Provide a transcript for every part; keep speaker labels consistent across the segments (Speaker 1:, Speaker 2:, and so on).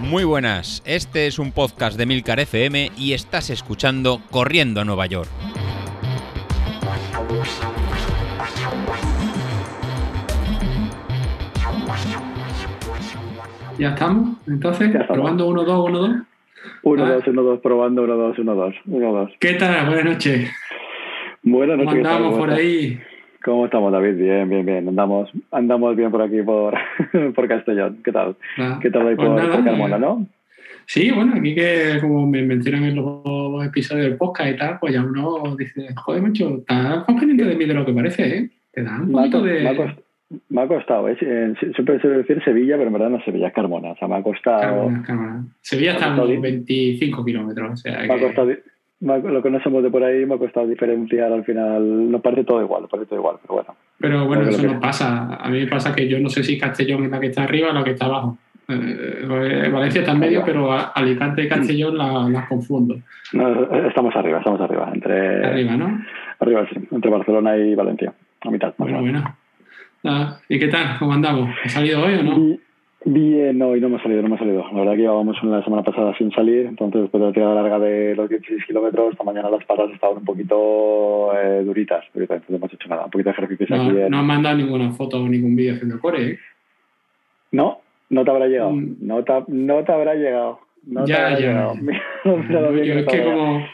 Speaker 1: Muy buenas, este es un podcast de Milcar FM y estás escuchando Corriendo a Nueva York.
Speaker 2: Ya estamos, entonces,
Speaker 3: Ya estamos.
Speaker 2: probando 1, 2, 1, 2.
Speaker 3: 1,
Speaker 2: Ah.
Speaker 3: 2, 1, 2, probando, 1, 2, 1, 2, 1, 2.
Speaker 2: ¿Qué tal? Buenas noches.
Speaker 3: Buenas
Speaker 2: ¿Cómo
Speaker 3: noches. ¿qué tal?
Speaker 2: andamos
Speaker 3: ¿Cómo
Speaker 2: por ahí?
Speaker 3: ¿Cómo estamos, David? Bien, bien, bien. Andamos, andamos bien por aquí, por, por Castellón. ¿Qué tal?
Speaker 2: Ah,
Speaker 3: ¿Qué tal ahí
Speaker 2: pues
Speaker 3: por,
Speaker 2: nada,
Speaker 3: por Carmona, no?
Speaker 2: Sí, bueno, aquí que como me mencionan en los episodios del podcast y tal, pues ya uno dice, joder, macho, estás más pendiente de mí de lo que parece, ¿eh? Te da un
Speaker 3: Me ha,
Speaker 2: poquito de...
Speaker 3: me ha cost- me ha costado, ¿eh? Eh, sie- Siempre se debe decir Sevilla, pero en verdad no es Sevilla, es Carmona. O sea, me ha costado.
Speaker 2: Carmona, Carmona. Sevilla está a unos
Speaker 3: costado-
Speaker 2: 25 kilómetros, o sea
Speaker 3: Me ha
Speaker 2: que...
Speaker 3: costado me ha- lo que no somos de por ahí me ha costado diferenciar al final. Nos parece todo igual, nos parece todo igual, pero bueno.
Speaker 2: Pero bueno, eso nos pasa. A mí me pasa que yo no sé si Castellón es la que está arriba o la que está abajo. Eh, Valencia está en medio, pero Alicante y Castellón la- las confundo.
Speaker 3: No, estamos arriba, estamos arriba. Entre,
Speaker 2: Arriba, ¿no?
Speaker 3: arriba, sí, entre Barcelona y Valencia. A mitad. más
Speaker 2: Bueno, bueno. ¿Y qué tal? ¿Cómo andamos? ¿Ha salido hoy o no?
Speaker 3: Bi- Bien, no, y no hemos salido, no hemos salido. La verdad que llevábamos una semana pasada sin salir, entonces después de la tirada larga de los 16 kilómetros, esta mañana las patas estaban un poquito eh, duritas, duritas, entonces no hemos hecho nada. Un poquito de ejercicio
Speaker 2: No,
Speaker 3: aquí. en-
Speaker 2: no han mandado ninguna foto o ningún vídeo haciendo core, ¿eh?
Speaker 3: No, no te habrá llegado.
Speaker 2: Mm.
Speaker 3: No, te, no te habrá llegado. No te
Speaker 2: Ya,
Speaker 3: habrá
Speaker 2: ya.
Speaker 3: llegado. Bien
Speaker 2: Yo es
Speaker 3: te
Speaker 2: que
Speaker 3: habrá
Speaker 2: como...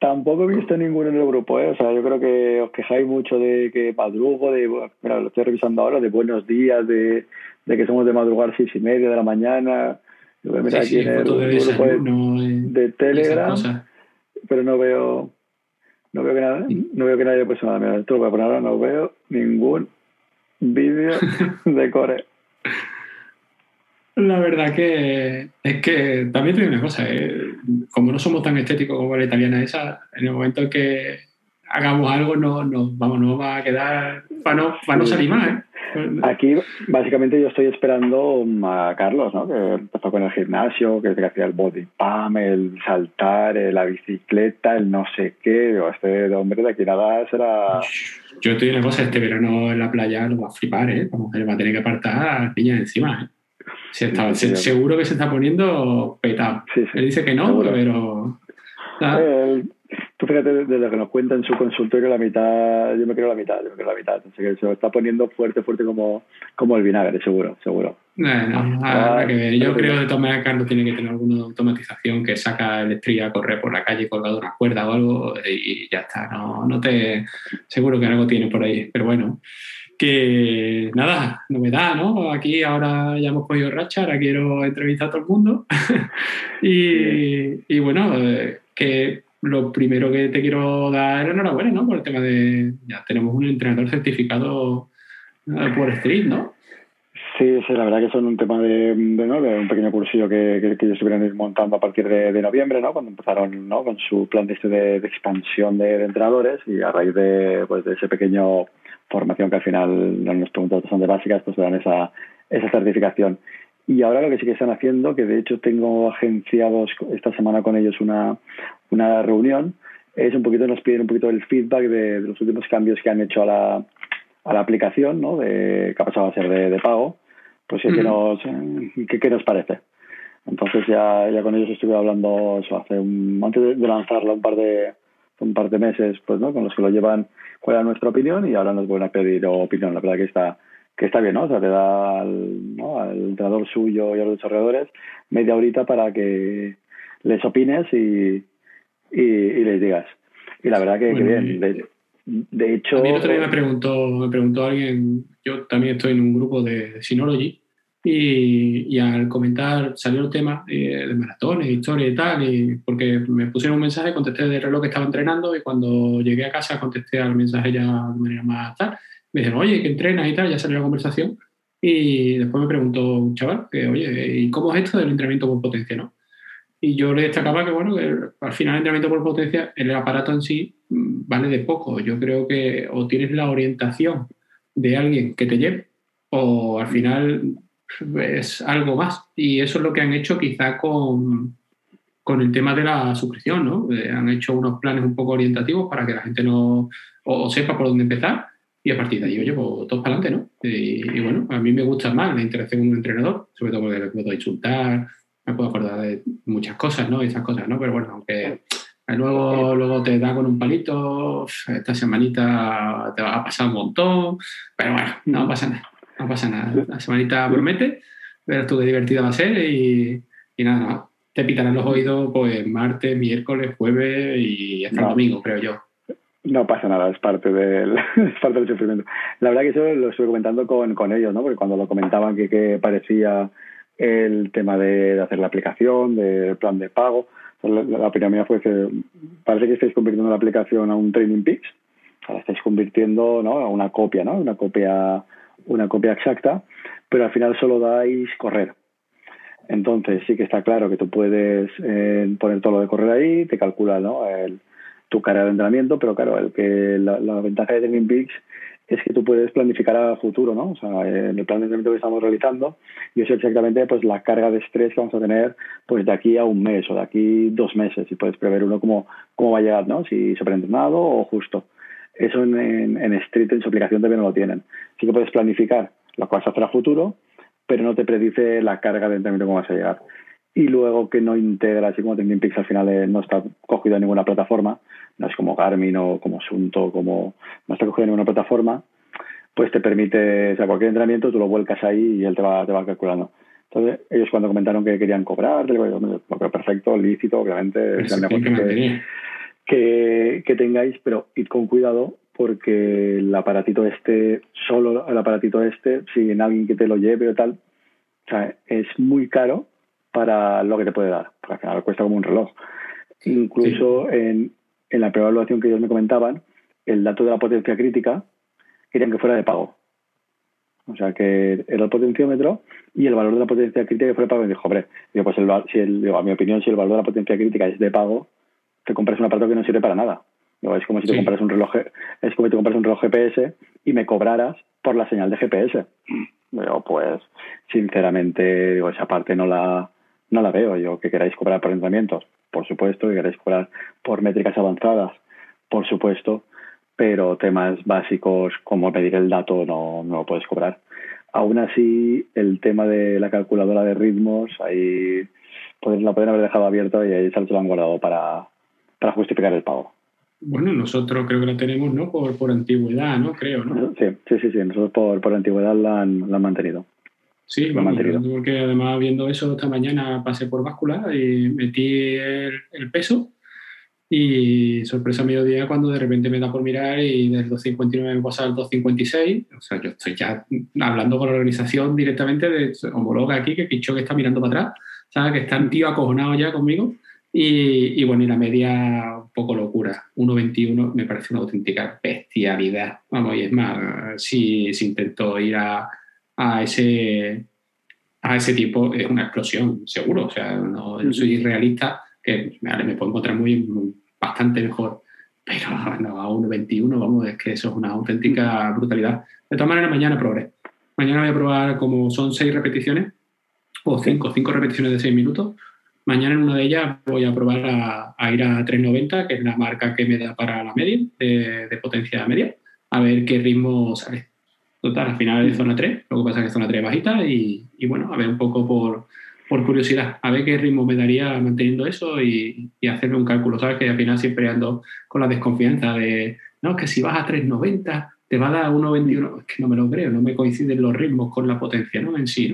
Speaker 3: Tampoco he visto ninguno en el grupo, ¿eh? O sea, yo creo que os quejáis mucho de que madrugo, de, mira, lo estoy revisando ahora, de buenos días, de, de que somos de madrugar seis y media de la mañana. Yo voy a mirar
Speaker 2: Sí,
Speaker 3: aquí
Speaker 2: sí,
Speaker 3: en el
Speaker 2: fotos de
Speaker 3: grupo de, de Telegram, pero no veo, no veo que nada, no veo que nadie puesto nada. Mira, esto lo voy a poner ahora, no veo ningún vídeo de core.
Speaker 2: La verdad que es que también te digo una cosa, ¿eh? como no somos tan estéticos como la italiana esa, en el momento en que hagamos algo no, no, vamos, no va a quedar para no, para no salir más. ¿eh?
Speaker 3: Aquí, básicamente, yo estoy esperando a Carlos, ¿no? Que empezó con el gimnasio, que, hacía el body pump, el saltar, eh, la bicicleta, el no sé qué. Digo, este hombre de aquí nada será...
Speaker 2: Yo te digo una cosa, este verano en la playa lo va a flipar, ¿eh? La mujer va a tener que apartar a las niñas encima, ¿eh? Se está-
Speaker 3: Sí, sí,
Speaker 2: se-
Speaker 3: sí.
Speaker 2: seguro que se está poniendo petado.
Speaker 3: Sí, sí.
Speaker 2: Él dice que no,
Speaker 3: Seguro.
Speaker 2: pero...
Speaker 3: Eh, tú fíjate, de lo que nos cuenta en su consultorio, la mitad, yo me creo la mitad, yo me creo la mitad. Así que se lo está poniendo fuerte, fuerte como, como el vinagre, seguro, seguro.
Speaker 2: Bueno,
Speaker 3: Ah,
Speaker 2: que ver. Yo creo de maneras Carlos tiene que tener alguna automatización que saca el estrella a correr por la calle colgado de una cuerda o algo y ya está. No, no te seguro que algo tiene por ahí. Pero bueno, que nada, novedad, ¿no? Aquí ahora ya hemos podido racha, ahora quiero entrevistar a todo el mundo. y, y bueno, eh, que lo primero que te quiero dar enhorabuena, ¿no? Por el tema de ya tenemos un entrenador certificado eh, por Street, ¿no?
Speaker 3: Sí, sí, la verdad que son un tema de, de, ¿no? de un pequeño cursillo que, que, ellos estuvieron ir montando a partir de, de noviembre, ¿no? Cuando empezaron ¿no? con su plan de, este de, de expansión de, de entrenadores y a raíz de, pues, de ese pequeño formación que al final no nos preguntas bastante básicas, pues dan esa, esa certificación. Y ahora lo que sí que están haciendo, que de hecho tengo agenciados esta semana con ellos una, una reunión, es un poquito, nos piden un poquito el feedback de, de los últimos cambios que han hecho a la, a la aplicación, ¿no? De, que ha pasado a ser de, de pago, pues ¿qué, nos, qué, qué nos parece? Entonces ya, ya con ellos estuve hablando eso hace un, antes de, de lanzarla un par de un par de meses, pues no, con los que lo llevan, cuál era nuestra opinión y ahora nos vuelven a pedir opinión. La verdad que está que está bien, ¿no? O sea, te da al, ¿no? al entrenador suyo y a los desarrolladores media horita para que les opines y, y, y les digas. Y la verdad que, que
Speaker 2: Bueno,
Speaker 3: bien.
Speaker 2: y-
Speaker 3: De, de hecho,
Speaker 2: A mí el otro día me preguntó, me preguntó alguien, yo también estoy en un grupo de Synology, y, y al comentar salió el tema eh, de maratones, historia y tal, y porque me pusieron un mensaje, contesté del reloj que estaba entrenando y cuando llegué a casa contesté al mensaje ya de manera más tal. Me dijeron, oye, que entrenas y tal, ya salió la conversación. Y después me preguntó un chaval, que, oye, ¿y cómo es esto del entrenamiento por potencia? ¿no? Y yo le destacaba que, bueno, que al final el entrenamiento por potencia, el aparato en sí mm, vale de poco. Yo creo que o tienes la orientación de alguien que te lleve, o al final es algo más. Y eso es lo que han hecho quizá con, con el tema de la suscripción, ¿no? Eh, han hecho unos planes un poco orientativos para que la gente no o, o sepa por dónde empezar y a partir de ahí yo llevo todo para adelante, ¿no? Y, bueno, a mí me gusta más la interacción con un entrenador, sobre todo porque le puedo insultar, me puedo acordar de muchas cosas, ¿no? Y esas cosas, ¿no? Pero bueno, aunque luego, luego te da con un palito, esta semanita te va a pasar un montón, pero bueno, no pasa nada, no pasa nada. La semanita promete, verás tú qué divertida va a ser y, y nada, nada. Te pitarán los oídos pues martes, miércoles, jueves y hasta el domingo, creo yo.
Speaker 3: No pasa nada, es parte del, es parte del sufrimiento. La verdad que eso lo estuve comentando con, con ellos, ¿no? Porque cuando lo comentaban que, que parecía el tema de, hacer la aplicación, del plan de pago, la, opinión mía fue que parece que estáis convirtiendo la aplicación a un Training Peaks, la estáis convirtiendo ¿no? a una copia, ¿no? Una copia, una copia exacta, pero al final solo dais correr. Entonces sí que está claro que tú puedes eh, poner todo lo de correr ahí, te calcula ¿no? el, tu carrera de entrenamiento, pero claro, el que la, ventaja de Training Peaks es que tú puedes planificar a futuro, ¿no? O sea, en el plan de entrenamiento que estamos realizando, yo sé exactamente pues la carga de estrés que vamos a tener pues de aquí a un mes o de aquí dos meses y puedes prever uno cómo, cómo va a llegar, ¿no? Si sobreentrenado o justo. Eso en, en, en Street, en su aplicación también no lo tienen. Sí que puedes planificar lo que vas a hacer futuro, pero no te predice la carga de entrenamiento cómo vas a llegar y luego que no integra, así como Training Peaks al final eh, no está cogido en ninguna plataforma, no es como Garmin o como Sunto, como no está cogido en ninguna plataforma, pues te permite, o sea, cualquier entrenamiento tú lo vuelcas ahí y él te va, te va calculando. Entonces, ellos cuando comentaron que querían cobrar, digo, perfecto, lícito, obviamente, es el negocio que, que, tengáis, pero id con cuidado porque el aparatito este, solo el aparatito este, si en alguien que te lo lleve o tal, o sea, es muy caro para lo que te puede dar, porque al final cuesta como un reloj. Incluso en, en la primera evaluación que ellos me comentaban, el dato de la potencia crítica querían que fuera de pago. O sea, que era el potenciómetro y el valor de la potencia crítica que fuera de pago. Y dijo, hombre, digo, pues el, si el, a mi opinión, si el valor de la potencia crítica es de pago, te compras un aparato que no sirve para nada. es como si te compras un reloj, es como si te compras un reloj GPS y me cobraras por la señal de GPS. Digo, pues, sinceramente, digo, esa parte no la, no la veo. Yo que queráis cobrar por entrenamientos, por supuesto, que queráis cobrar por métricas avanzadas, por supuesto, pero temas básicos como medir el dato no, no lo puedes cobrar. Aún así, el tema de la calculadora de ritmos, ahí la pueden haber dejado abierto y ahí se lo han guardado para, para justificar el pago.
Speaker 2: Bueno, nosotros creo que la tenemos, ¿no? Por, por antigüedad, ¿no? Creo, ¿no?
Speaker 3: Sí, sí, sí, sí. nosotros por, por antigüedad la han, la han mantenido.
Speaker 2: Sí, vamos, porque además viendo eso esta mañana pasé por báscula y metí el, peso y sorpresa mediodía cuando de repente me da por mirar y del 259 me pasa al 256. O sea, yo estoy ya hablando con la organización directamente de homologa aquí, que Picho que está mirando para atrás, ¿sabes? Que están tío acojonado ya conmigo. Y, y, bueno, y la media un poco locura. 1.21 me parece una auténtica bestialidad. Vamos, y es más, si, si intento ir a a ese, a ese tipo es una explosión, seguro. O sea, no soy realista, que me puedo encontrar muy, bastante mejor. Pero no, a 1.21, vamos, es que eso es una auténtica brutalidad. De todas maneras, mañana probaré. Mañana voy a probar como son seis repeticiones, o cinco, cinco repeticiones de seis minutos. Mañana en una de ellas voy a probar a, ir a 390, que es la marca que me da para la media, de, de potencia media, a ver qué ritmo sale. Total, al final es zona 3, lo que pasa es que es zona 3 bajita y, y bueno, a ver un poco por, por, curiosidad, a ver qué ritmo me daría manteniendo eso y, y, hacerme un cálculo, ¿sabes? Que al final siempre ando con la desconfianza de, no, que si vas a 390 te va a dar 1.21, es que no me lo creo, no me coinciden los ritmos con la potencia, ¿no? En sí,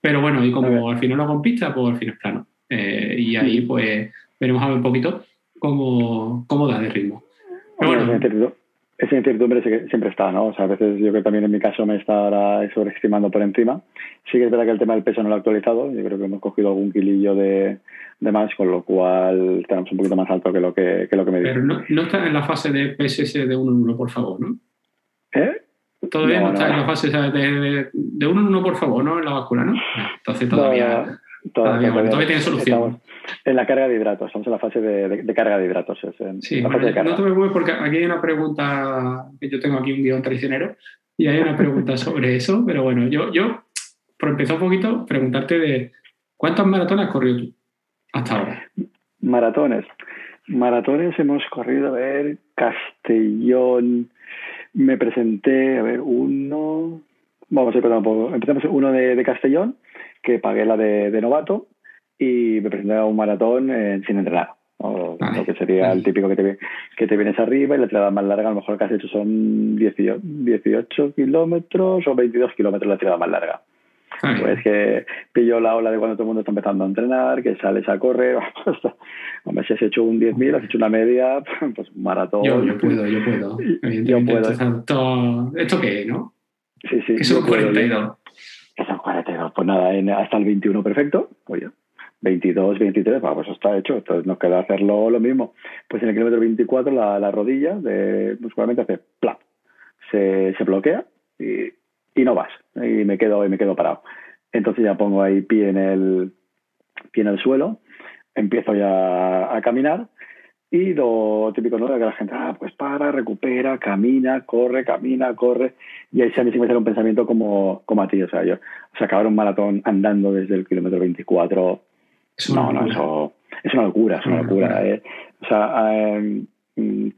Speaker 2: Pero bueno, y como al final lo hago en pista, pues al final es plano. Eh, y ahí pues veremos a ver un poquito cómo, cómo da de ritmo.
Speaker 3: Pero bueno, esa incertidumbre siempre está, ¿no? O sea, a veces yo creo que también en mi caso me está ahora sobreestimando por encima. Sí que es verdad que el tema del peso no lo he actualizado. Yo creo que hemos cogido algún kilillo de, de más, con lo cual tenemos un poquito más alto que lo que, que, lo que me
Speaker 2: dice. Pero no, no está en la fase de PSS de 1 en 1, por favor, ¿no?
Speaker 3: ¿Eh?
Speaker 2: Todavía no, está en la fase de, de, de 1 en 1, por favor, ¿no? En la vacuna, ¿no? Entonces todavía... Todavía, todavía, tiene solución.
Speaker 3: En la carga de hidratos, estamos en la fase de, carga de hidratos.
Speaker 2: sí, no te preocupes porque aquí hay una pregunta, que yo tengo aquí un guion traicionero, y hay una pregunta sobre eso, pero bueno, yo, yo por empezar un poquito, preguntarte de ¿cuántas maratones has corrido tú hasta ahora?
Speaker 3: Maratones. Maratones hemos corrido a ver Castellón. me presenté, a ver, uno, vamos a ir poco. Empezamos uno de, Castellón, que pagué la de, novato, y me presenté a un maratón sin entrenar. O lo que sería el típico que te, que te vienes arriba y la tirada más larga, a lo mejor que has hecho son 18, 18 kilómetros o 22 kilómetros la tirada más larga. Pues que pillo la ola de cuando todo el mundo está empezando a entrenar, que sales a correr. Hombre, si has hecho un 10.000, has hecho una media, pues un maratón.
Speaker 2: Yo, yo puedo, yo puedo. Yo puedo. ¿Esto, qué, no?
Speaker 3: Sí, sí.
Speaker 2: Que son 42.
Speaker 3: Que son 42. Pues nada, hasta el 21 perfecto. Oye, 22, 23, pues está hecho. Entonces nos queda hacerlo lo mismo. Pues en el kilómetro 24 la, la rodilla de, muscularmente hace plap. Se, bloquea y no vas y me quedo y me quedo parado entonces ya pongo ahí pie en el pie en el suelo empiezo ya a caminar y lo típico no que la gente ah, pues para recupera camina corre camina corre y ahí se me sale un pensamiento como como a ti o sea yo o sea acabar un maratón andando desde el kilómetro 24 no no eso es una locura es una locura eh. o sea eh,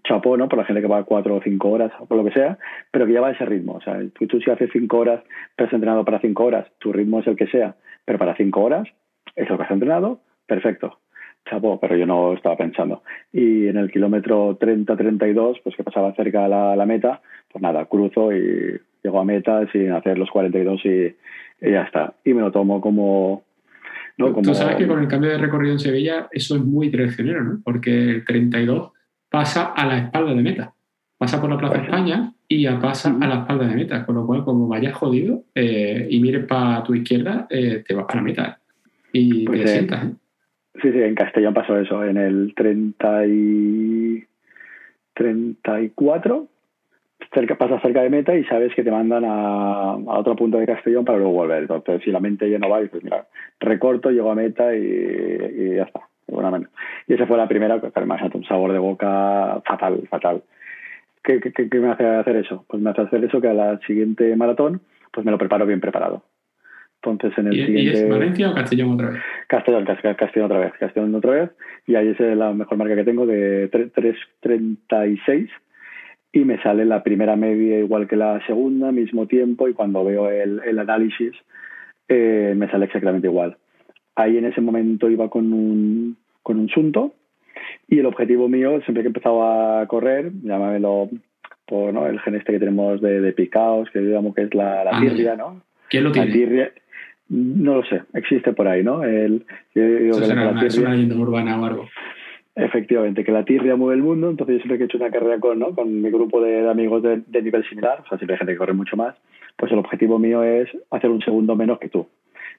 Speaker 3: chapó, ¿no? Por la gente que va cuatro o cinco horas o por lo que sea, pero que lleva ese ritmo. O sea, tú, si haces cinco horas, te has entrenado para cinco horas, tu ritmo es el que sea, pero para cinco horas es lo que has entrenado, perfecto. Chapó, pero yo no estaba pensando. Y en el kilómetro 30-32, pues que pasaba cerca a la, la, meta, pues nada, cruzo y llego a meta sin hacer los 42 y, y ya está. Y me lo tomo como,
Speaker 2: ¿no? Como... Tú sabes que con el cambio de recorrido en Sevilla eso es muy traicionero, ¿no? Porque el 32 pasa a la espalda de meta. Pasa por la Plaza España y ya pasa a la espalda de meta. Con lo cual, como vayas jodido eh, y mires para tu izquierda, eh, te vas para meta. Y pues te sientas. ¿eh?
Speaker 3: Sí, sí, en Castellón pasó eso. En el 30 y 34 cerca, pasas cerca de meta y sabes que te mandan a, otro punto de Castellón para luego volver. Entonces, si la mente ya no va, pues mira, recorto, llego a meta y ya está. Y esa fue la primera, que además un sabor de boca fatal, fatal. ¿Qué, qué, me hace hacer eso? Pues me hace hacer eso que a la siguiente maratón, pues me lo preparo bien preparado. Entonces en el
Speaker 2: ¿Y,
Speaker 3: siguiente...
Speaker 2: es Valencia o Castellón otra vez?
Speaker 3: Castellón, Castellón otra vez, Castellón otra vez. Y ahí es la mejor marca que tengo de 3.36 y me sale la primera media igual que la segunda, mismo tiempo, y cuando veo el, el análisis eh, me sale exactamente igual. Ahí en ese momento iba con un, con un sunto y el objetivo mío, siempre que empezaba a correr, llámamelo por ¿no? el gen este que tenemos de, de picaos, que digamos que es la, la tirria, ¿no?
Speaker 2: ¿Quién lo tiene?
Speaker 3: La tirria, no lo sé, existe por ahí, ¿no? El,
Speaker 2: yo digo que la, una, es una leyenda urbana o algo.
Speaker 3: Efectivamente, que la tirria mueve el mundo, entonces yo siempre he hecho una carrera con, ¿no? con mi grupo de, amigos de, de, nivel similar, o sea, siempre hay gente que corre mucho más, pues el objetivo mío es hacer un segundo menos que tú.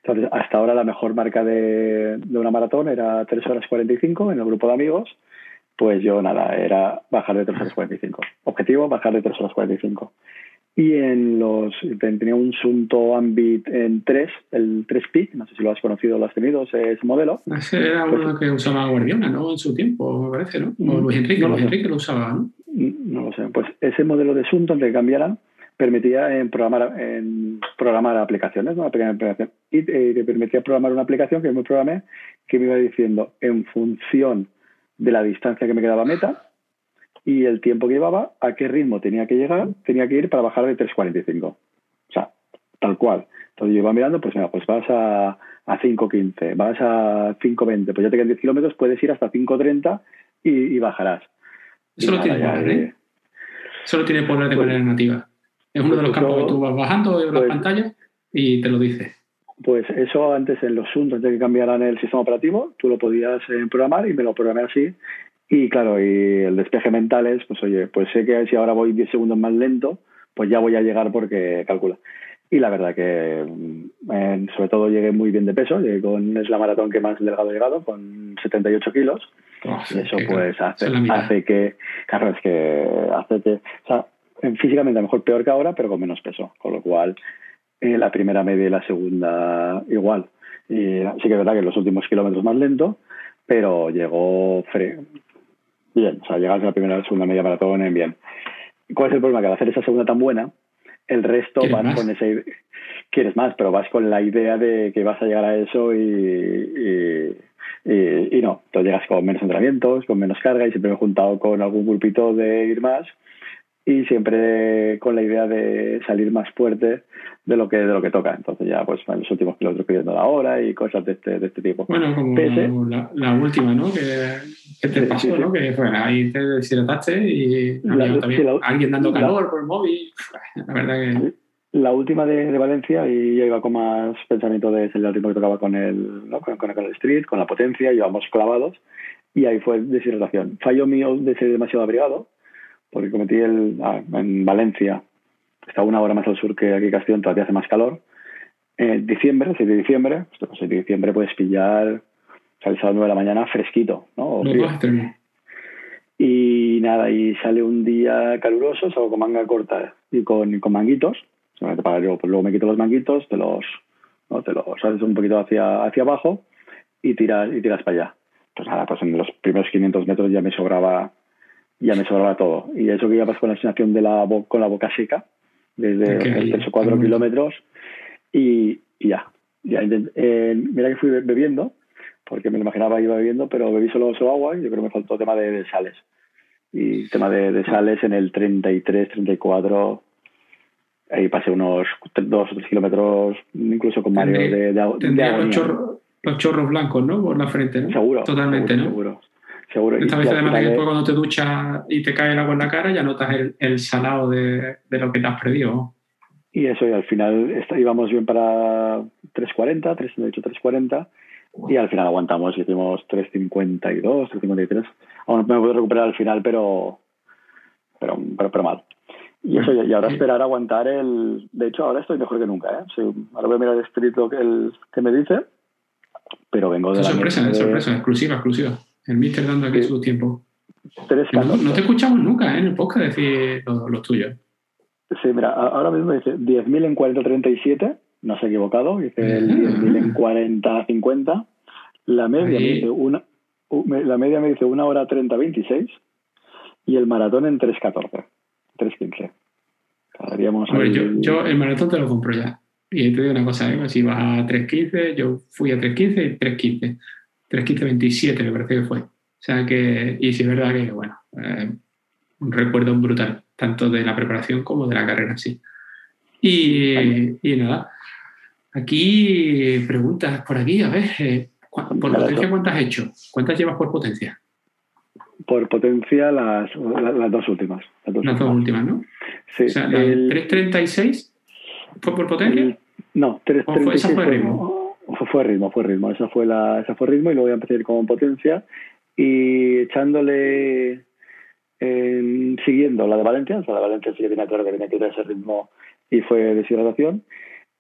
Speaker 3: Entonces, hasta ahora la mejor marca de, de una maratón era 3 horas 45 en el grupo de amigos. Pues yo nada, era bajar de 3 horas 45. Objetivo, bajar de 3 horas 45. Y en los tenía un Sunto Ambit en 3, el 3 Peak, no sé si lo has conocido o lo has tenido, ese, modelo.
Speaker 2: Ese era uno pues que usaba Guardiola, ¿no? En su tiempo, me parece, ¿no? O Luis Enrique, no Luis Enrique lo usaba, ¿no?
Speaker 3: No lo sé. Pues ese modelo de Sunto, antes de que cambiaran, permitía en programar, en programar aplicaciones, una pequeña aplicación, y eh, te permitía programar una aplicación que yo me programé que me iba diciendo en función de la distancia que me quedaba meta y el tiempo que llevaba, a qué ritmo tenía que llegar, tenía que ir para bajar de 3.45. O sea, tal cual. Entonces yo iba mirando, pues mira, pues vas a, a 5.15, vas a 5.20, pues ya te quedan 10 kilómetros, puedes ir hasta 5.30 y, y bajarás.
Speaker 2: Eso lo tiene ¿eh? Eso lo tiene poner de pues manera nativa. Es uno de los campos que tú vas bajando de la pues, pantalla y te lo dice.
Speaker 3: Pues eso antes en los Sun, antes de que cambiaran el sistema operativo, tú lo podías eh, programar y me lo programé así. Y claro, y el despeje mental es, pues oye, pues sé que si ahora voy 10 segundos más lento, pues ya voy a llegar porque calcula. Y la verdad que mm, sobre todo llegué muy bien de peso, llegué con, es la maratón que más delgado he llegado, con 78 kilos. Oh, eso pues hace, hace que, claro, es que hace que, o sea, físicamente a lo mejor peor que ahora, pero con menos peso. Con lo cual, eh, la primera media y la segunda igual. Y sí que es verdad que los últimos kilómetros más lento, pero llegó bien. O sea, llegas a la primera segunda media maratón en bien. ¿Cuál es el problema? Que al hacer esa segunda tan buena, el resto vas con ese quieres más, pero vas con la idea de que vas a llegar a eso y, y, y, y no, entonces llegas con menos entrenamientos, con menos carga y siempre me he juntado con algún grupito de ir más y siempre con la idea de salir más fuerte de lo que de lo que toca. Entonces ya pues en los últimos kilómetros pidiendo la hora y cosas de este, de este tipo.
Speaker 2: Bueno, como la, la, última, ¿no? Que, te pasó, ¿no? Que bueno, ahí te deshidrataste y la, también alguien dando calor por el móvil. La verdad que...
Speaker 3: La última de, de, Valencia y yo iba con más pensamiento de al ritmo que tocaba con el, ¿no? con, con, el street, con la potencia, íbamos clavados y ahí fue deshidratación. Fallo mío de ser demasiado abrigado, porque cometí el, ah, en Valencia, está una hora más al sur que aquí Castellón, todavía hace más calor. En diciembre, 6 de diciembre, pues, 6 de diciembre puedes pillar, sales a las 9 de la mañana fresquito, ¿no? y nada, y sale un día caluroso, salgo con manga corta y con, con manguitos. Para yo, pues luego me quito los manguitos, te los, ¿no? te los haces un poquito hacia, hacia abajo y tiras, y tiras para allá. Pues nada, pues en los primeros 500 metros ya me sobraba ya me sobraba todo. Y eso que ya pasó con la sensación de la con la boca seca, desde okay, 3 o 4 kilómetros, y, y, ya. ya eh, mira que fui bebiendo, porque me lo imaginaba iba bebiendo, pero bebí solo, solo agua y yo creo que me faltó tema de, de sales. Y tema de, de, sales en el 33, 34, ahí pasé unos 2 o 3 kilómetros, incluso con Mario, de, de, de
Speaker 2: los, chorros, los chorros blancos, ¿no? Por la frente, ¿no?
Speaker 3: Seguro.
Speaker 2: Totalmente,
Speaker 3: seguro,
Speaker 2: ¿no?
Speaker 3: Seguro. Seguro.
Speaker 2: Esta vez además que después cuando te duchas y te cae el agua en la cara ya notas el, el salado de, de, lo que te has perdido.
Speaker 3: Y eso, y al final íbamos bien para 3.40, 3.38, 3.40 y al final aguantamos y hicimos 3.52, 3.53. Aún me puedo recuperar al final, pero, pero, pero, pero mal. Y eso, y ahora esperar aguantar el... De hecho, ahora estoy mejor que nunca, ¿eh? Sí, ahora voy a mirar el escrito que, el, que me dice, pero vengo de...
Speaker 2: Es sorpresa, es sorpresa, exclusiva, exclusiva. El Mister dando aquí sí. su tiempo. No, no, te escuchamos nunca ¿eh? en el podcast decir los lo tuyos.
Speaker 3: Sí, mira, ahora mismo dice 10.000 en 40-37, no se ha equivocado, dice el 10.000 en 40-50. La media, me dice una, la media me dice 1 hora 30-26 y el maratón en 3.14, 3.15.
Speaker 2: Hombre, yo, yo el maratón te lo compro ya. Y te digo una cosa, ¿eh? si vas a 3.15, yo fui a 3.15 y 3.15. 3.15.27 me parece que fue. O sea que, y sí es verdad que, bueno, eh, un recuerdo brutal, tanto de la preparación como de la carrera sí. Y, y nada, aquí preguntas por aquí, a ver, eh, ¿por potencia cuántas has hecho? ¿Cuántas llevas por potencia?
Speaker 3: Por potencia las, las, las dos últimas.
Speaker 2: Las dos, las dos últimas, ¿no? Sí. O sea, el, 3.36 fue por potencia.
Speaker 3: El, no, 3.36
Speaker 2: fue, fue ritmo,
Speaker 3: fue ritmo. Esa fue la, esa fue ritmo y luego voy a empezar con potencia y echándole eh, siguiendo la de Valencia, o sea, la de Valencia sí que tenía claro que tenía que ir a ese ritmo y fue deshidratación.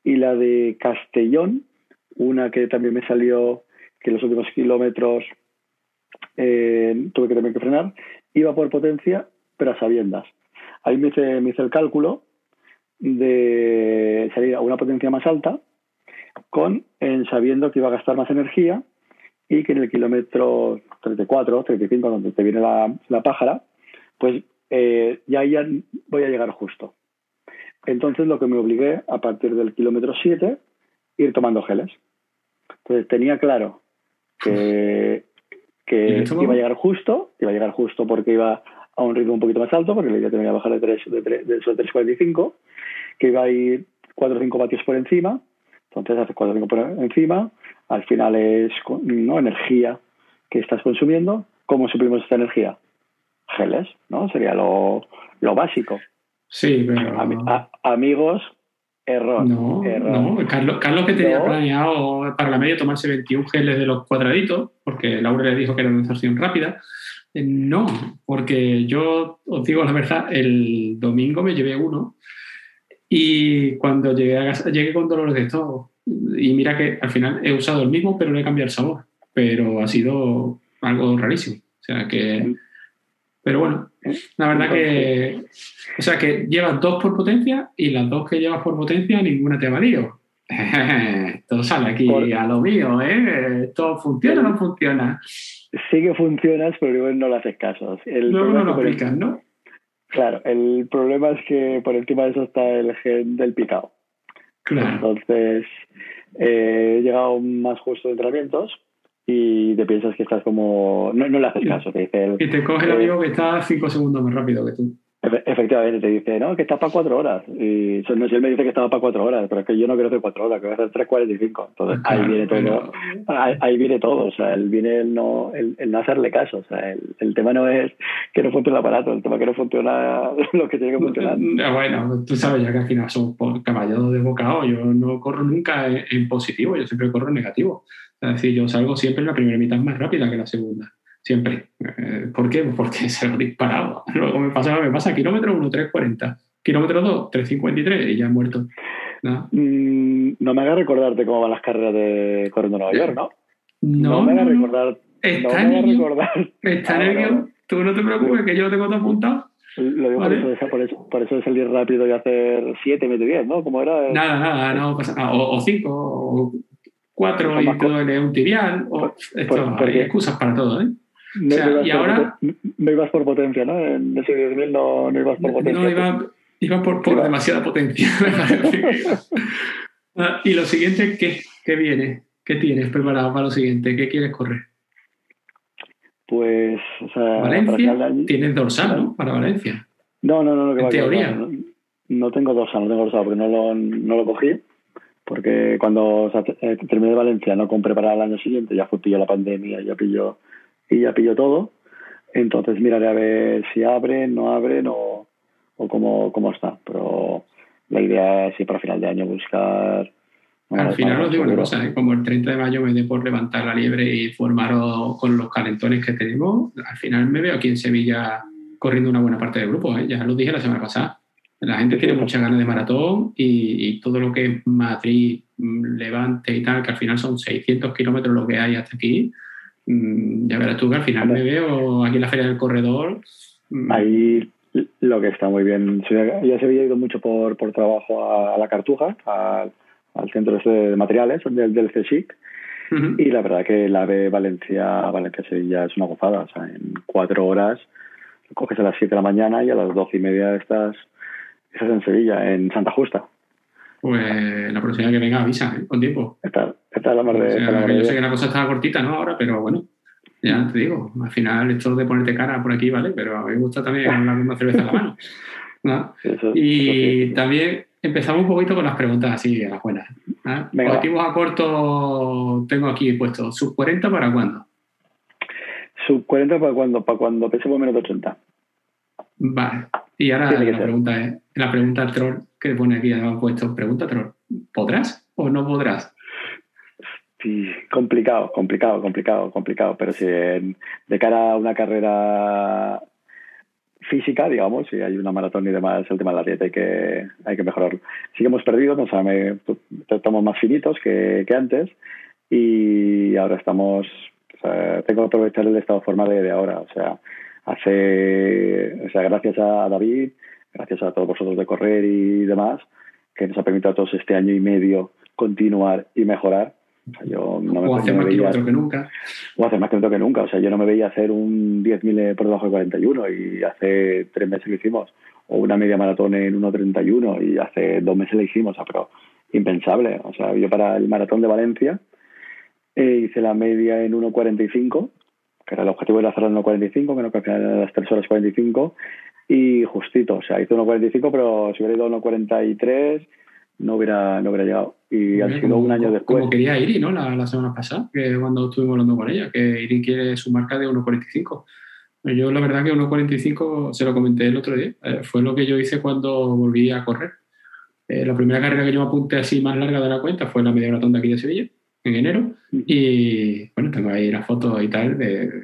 Speaker 3: Y la de Castellón, una que también me salió que los últimos kilómetros eh, tuve que también que frenar, iba por potencia, pero a sabiendas. Ahí me hice, me hice el cálculo de salir a una potencia más alta con en sabiendo que iba a gastar más energía y que en el kilómetro 34, 35, donde te viene la, la pájara, pues eh, ya, ya voy a llegar justo. Entonces lo que me obligué a partir del kilómetro 7, ir tomando geles. Entonces tenía claro que, que iba a llegar justo, iba a llegar justo porque iba a un ritmo un poquito más alto, porque la idea tenía que bajar de 3, de 3, de 3.45, que iba a ir 4 o 5 vatios por encima, entonces, hace cuatro por encima, al final es ¿no? energía que estás consumiendo. ¿Cómo suplimos esta energía? Geles, ¿no? Sería lo, lo básico.
Speaker 2: Sí, pero...
Speaker 3: A, amigos, error.
Speaker 2: No,
Speaker 3: error.
Speaker 2: no. Carlos, Carlos que tenía no. planeado para la media tomarse 21 geles de los cuadraditos, porque Laura le dijo que era una absorción rápida. Eh, no, porque yo os digo la verdad, el domingo me llevé uno y cuando llegué a casa, llegué con dolores de estómago. Y mira que al final he usado el mismo, pero le he cambiado el sabor. Pero ha sido algo rarísimo. O sea que. Pero bueno, la verdad que. O sea que llevas dos por potencia y las dos que llevas por potencia ninguna te ha valido. Todo sale aquí por... a lo mío, ¿eh? ¿Todo funciona o no funciona?
Speaker 3: Sí que funcionas, pero no le haces caso.
Speaker 2: El no, no lo aplicas, ¿no?
Speaker 3: Claro, el problema es que por encima de eso está el gen del picado.
Speaker 2: Claro.
Speaker 3: Entonces, eh, he llegado más justo de entrenamientos y te piensas que estás como. No, no le haces caso, te dice el,
Speaker 2: Y te coge el eh, amigo que está cinco segundos más rápido que tú.
Speaker 3: Efectivamente, te dice, no, que estás para cuatro horas. Y no si él me dice que estaba para cuatro horas, pero es que yo no quiero hacer cuatro horas, que voy a hacer 3.45. Entonces ahí viene todo, ahí, viene todo. O sea, él viene el no, el, no hacerle caso. O sea, el, el, tema no es que no funcione el aparato, el tema es que no funciona lo que tiene que funcionar.
Speaker 2: Bueno, tú sabes ya que al final son caballos de bocado. Yo no corro nunca en, positivo, yo siempre corro en negativo. Es decir, yo salgo siempre en la primera mitad más rápida que la segunda siempre. Eh, ¿Por qué? Porque se lo disparado. Luego me pasa, me pasa kilómetro 1, 3.40, kilómetro 2, 3.53 y ya he muerto.
Speaker 3: ¿No? Mm, no me hagas recordarte cómo van las carreras de corriendo Nueva York, ¿no?
Speaker 2: No,
Speaker 3: no
Speaker 2: me
Speaker 3: hagas recordar.
Speaker 2: Está
Speaker 3: no
Speaker 2: me hagas recordar. Está en el. Tú no te preocupes, que yo lo tengo todo apuntado.
Speaker 3: Lo digo por, eso, por, eso, por eso de salir rápido y hacer 7, medio 10, ¿no? ¿Cómo era?
Speaker 2: Nada, nada, no pasa nada. O 5, o 4 y todo en un tibial. O, esto, hay excusas para todo, ¿eh?
Speaker 3: No, ibas y ahora... no ibas por potencia, ¿no? En ese 10.000 no, no ibas por potencia.
Speaker 2: No, iba, iba por, por demasiada potencia. Ah, y lo siguiente, ¿qué, ¿qué viene? ¿Qué tienes preparado para lo siguiente? ¿Qué quieres correr?
Speaker 3: Pues, o sea,
Speaker 2: Valencia, tienes dorsal, ¿no? Para Valencia.
Speaker 3: No, no, no,
Speaker 2: no. Que en teoría.
Speaker 3: No, no, tengo dorsal, no tengo dorsal porque no lo, no lo cogí. Porque cuando o sea, eh, terminé de Valencia no compré para el año siguiente, ya fue pillo la pandemia, ya pilló y ya pillo todo. Entonces miraré a ver si abre, no abre o, o cómo, cómo está. Pero la idea es, si para final de año, buscar...
Speaker 2: Al final os digo una cosa, ¿eh? como el 30 de mayo me dé por levantar la liebre y formaros con los calentones que tenemos, al final me veo aquí en Sevilla corriendo una buena parte del grupo. ¿eh? Ya lo dije la semana pasada. La gente tiene muchas ganas de maratón y, y, todo lo que es Madrid, mm, Levante y tal, que al final son 600 kilómetros lo que hay hasta aquí, ya verás tú que al final me veo aquí en la Feria del Corredor.
Speaker 3: Mm. Ahí lo que está muy bien. Ya se había ido mucho por, por trabajo a, la Cartuja, al, centro este de materiales del, del CSIC. Y la verdad que la de Valencia, Valencia Sevilla es una gozada. O sea, en cuatro horas coges a las siete de la mañana y a las doce y media estás, estás en Sevilla, en Santa Justa.
Speaker 2: Pues la próxima que venga avisa, ¿eh? con tiempo.
Speaker 3: Está, está la mar de.
Speaker 2: yo sé que la cosa estaba cortita, ¿no? Ahora, pero bueno, ya te digo, al final esto de ponerte cara por aquí, ¿vale? Pero a mí me gusta también la misma cerveza en la mano. ¿no? y también empezamos un poquito con las preguntas así, a las buenas. Objetivos a corto tengo aquí puesto. ¿Sub 40 para cuándo?
Speaker 3: ¿Sub 40 para cuándo? Para cuando pesemos menos de 80.
Speaker 2: Vale. Y ahora la pregunta es, la pregunta troll que pone aquí, han puesto, pregunta troll, ¿podrás o no podrás?
Speaker 3: Sí, complicado, complicado, complicado, complicado, pero si de cara a una carrera física, digamos, si hay una maratón y demás, el tema de la dieta hay que, hay que mejorarlo. Sí que hemos perdido, o sea, estamos más finitos que, antes y ahora estamos, tengo que aprovechar el estado de forma de, de ahora, o sea, hace, o sea, gracias a David, gracias a todos vosotros de correr y demás, que nos ha permitido a todos este año y medio continuar y mejorar.
Speaker 2: O, sea, yo no me, o hacer más veía, que nunca.
Speaker 3: O hacer más que nunca. O sea, yo no me veía hacer un 10.000 por debajo de 41 y hace tres meses lo hicimos. O una media maratón en 1.31 y hace dos meses lo hicimos. O sea, pero impensable. O sea, yo para el maratón de Valencia eh, hice la media en 1.45 que era el objetivo de hacer en 1.45, que no que al final eran las 3 horas 45, y justito, o sea, hizo 1.45, pero si hubiera ido 1.43 no hubiera, no hubiera llegado. Y ha sido un año después.
Speaker 2: Como quería Iri, ¿no? La, la, semana pasada, que cuando estuvimos hablando con ella, que Iri quiere su marca de 1.45. Yo la verdad que 1.45, se lo comenté el otro día, eh, fue lo que yo hice cuando volví a correr. Eh, la primera carrera que yo me apunté así más larga de la cuenta fue la media maratón de aquí de Sevilla en enero. Y bueno, tengo ahí la foto y tal, de,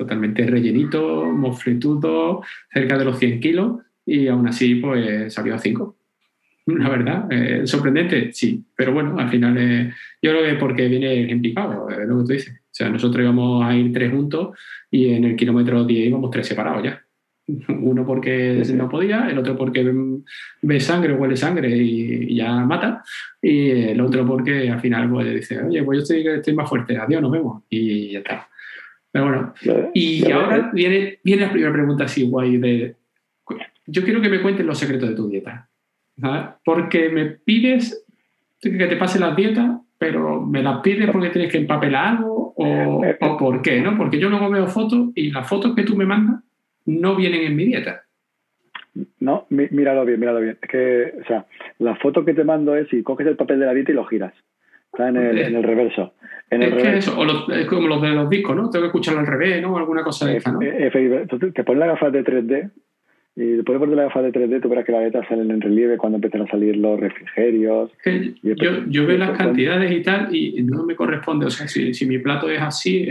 Speaker 2: totalmente rellenito, mofletudo, cerca de los 100 kilos, y aún así, pues salió a 5. La verdad, eh, sorprendente, sí, pero bueno, al final eh, yo creo que porque viene en picado, es lo que tú dices. O sea, nosotros íbamos a ir tres juntos y en el kilómetro 10 íbamos tres separados ya. Uno porque no podía, el otro porque ve sangre o huele sangre y, ya mata, y el otro porque al final pues, dice, oye, pues yo estoy, estoy más fuerte, adiós, nos vemos, y ya está. Pero bueno, y ahora viene, viene la primera pregunta así guay de, yo quiero que me cuentes los secretos de tu dieta, porque me pides que te pase la dieta, pero me las pides porque tienes que empapelar algo o, o por qué, ¿no? Porque yo luego veo fotos y las fotos que tú me mandas no vienen en mi dieta.
Speaker 3: No, míralo bien, míralo bien. Es que, o sea, la foto que te mando es si coges el papel de la dieta y lo giras. Está en el, en el reverso. En
Speaker 2: es que eso, o es como los de los discos, ¿no? Tengo que escucharlo al revés, ¿no? Alguna cosa de esa, ¿no?
Speaker 3: Entonces, te pones la gafas de 3D y después de poner la gafas de 3D, tú verás que la letra sale en relieve cuando empiezan a salir los refrigerios.
Speaker 2: yo, yo veo las cantidades y tal y no me corresponde. O sea, si, si mi plato es así,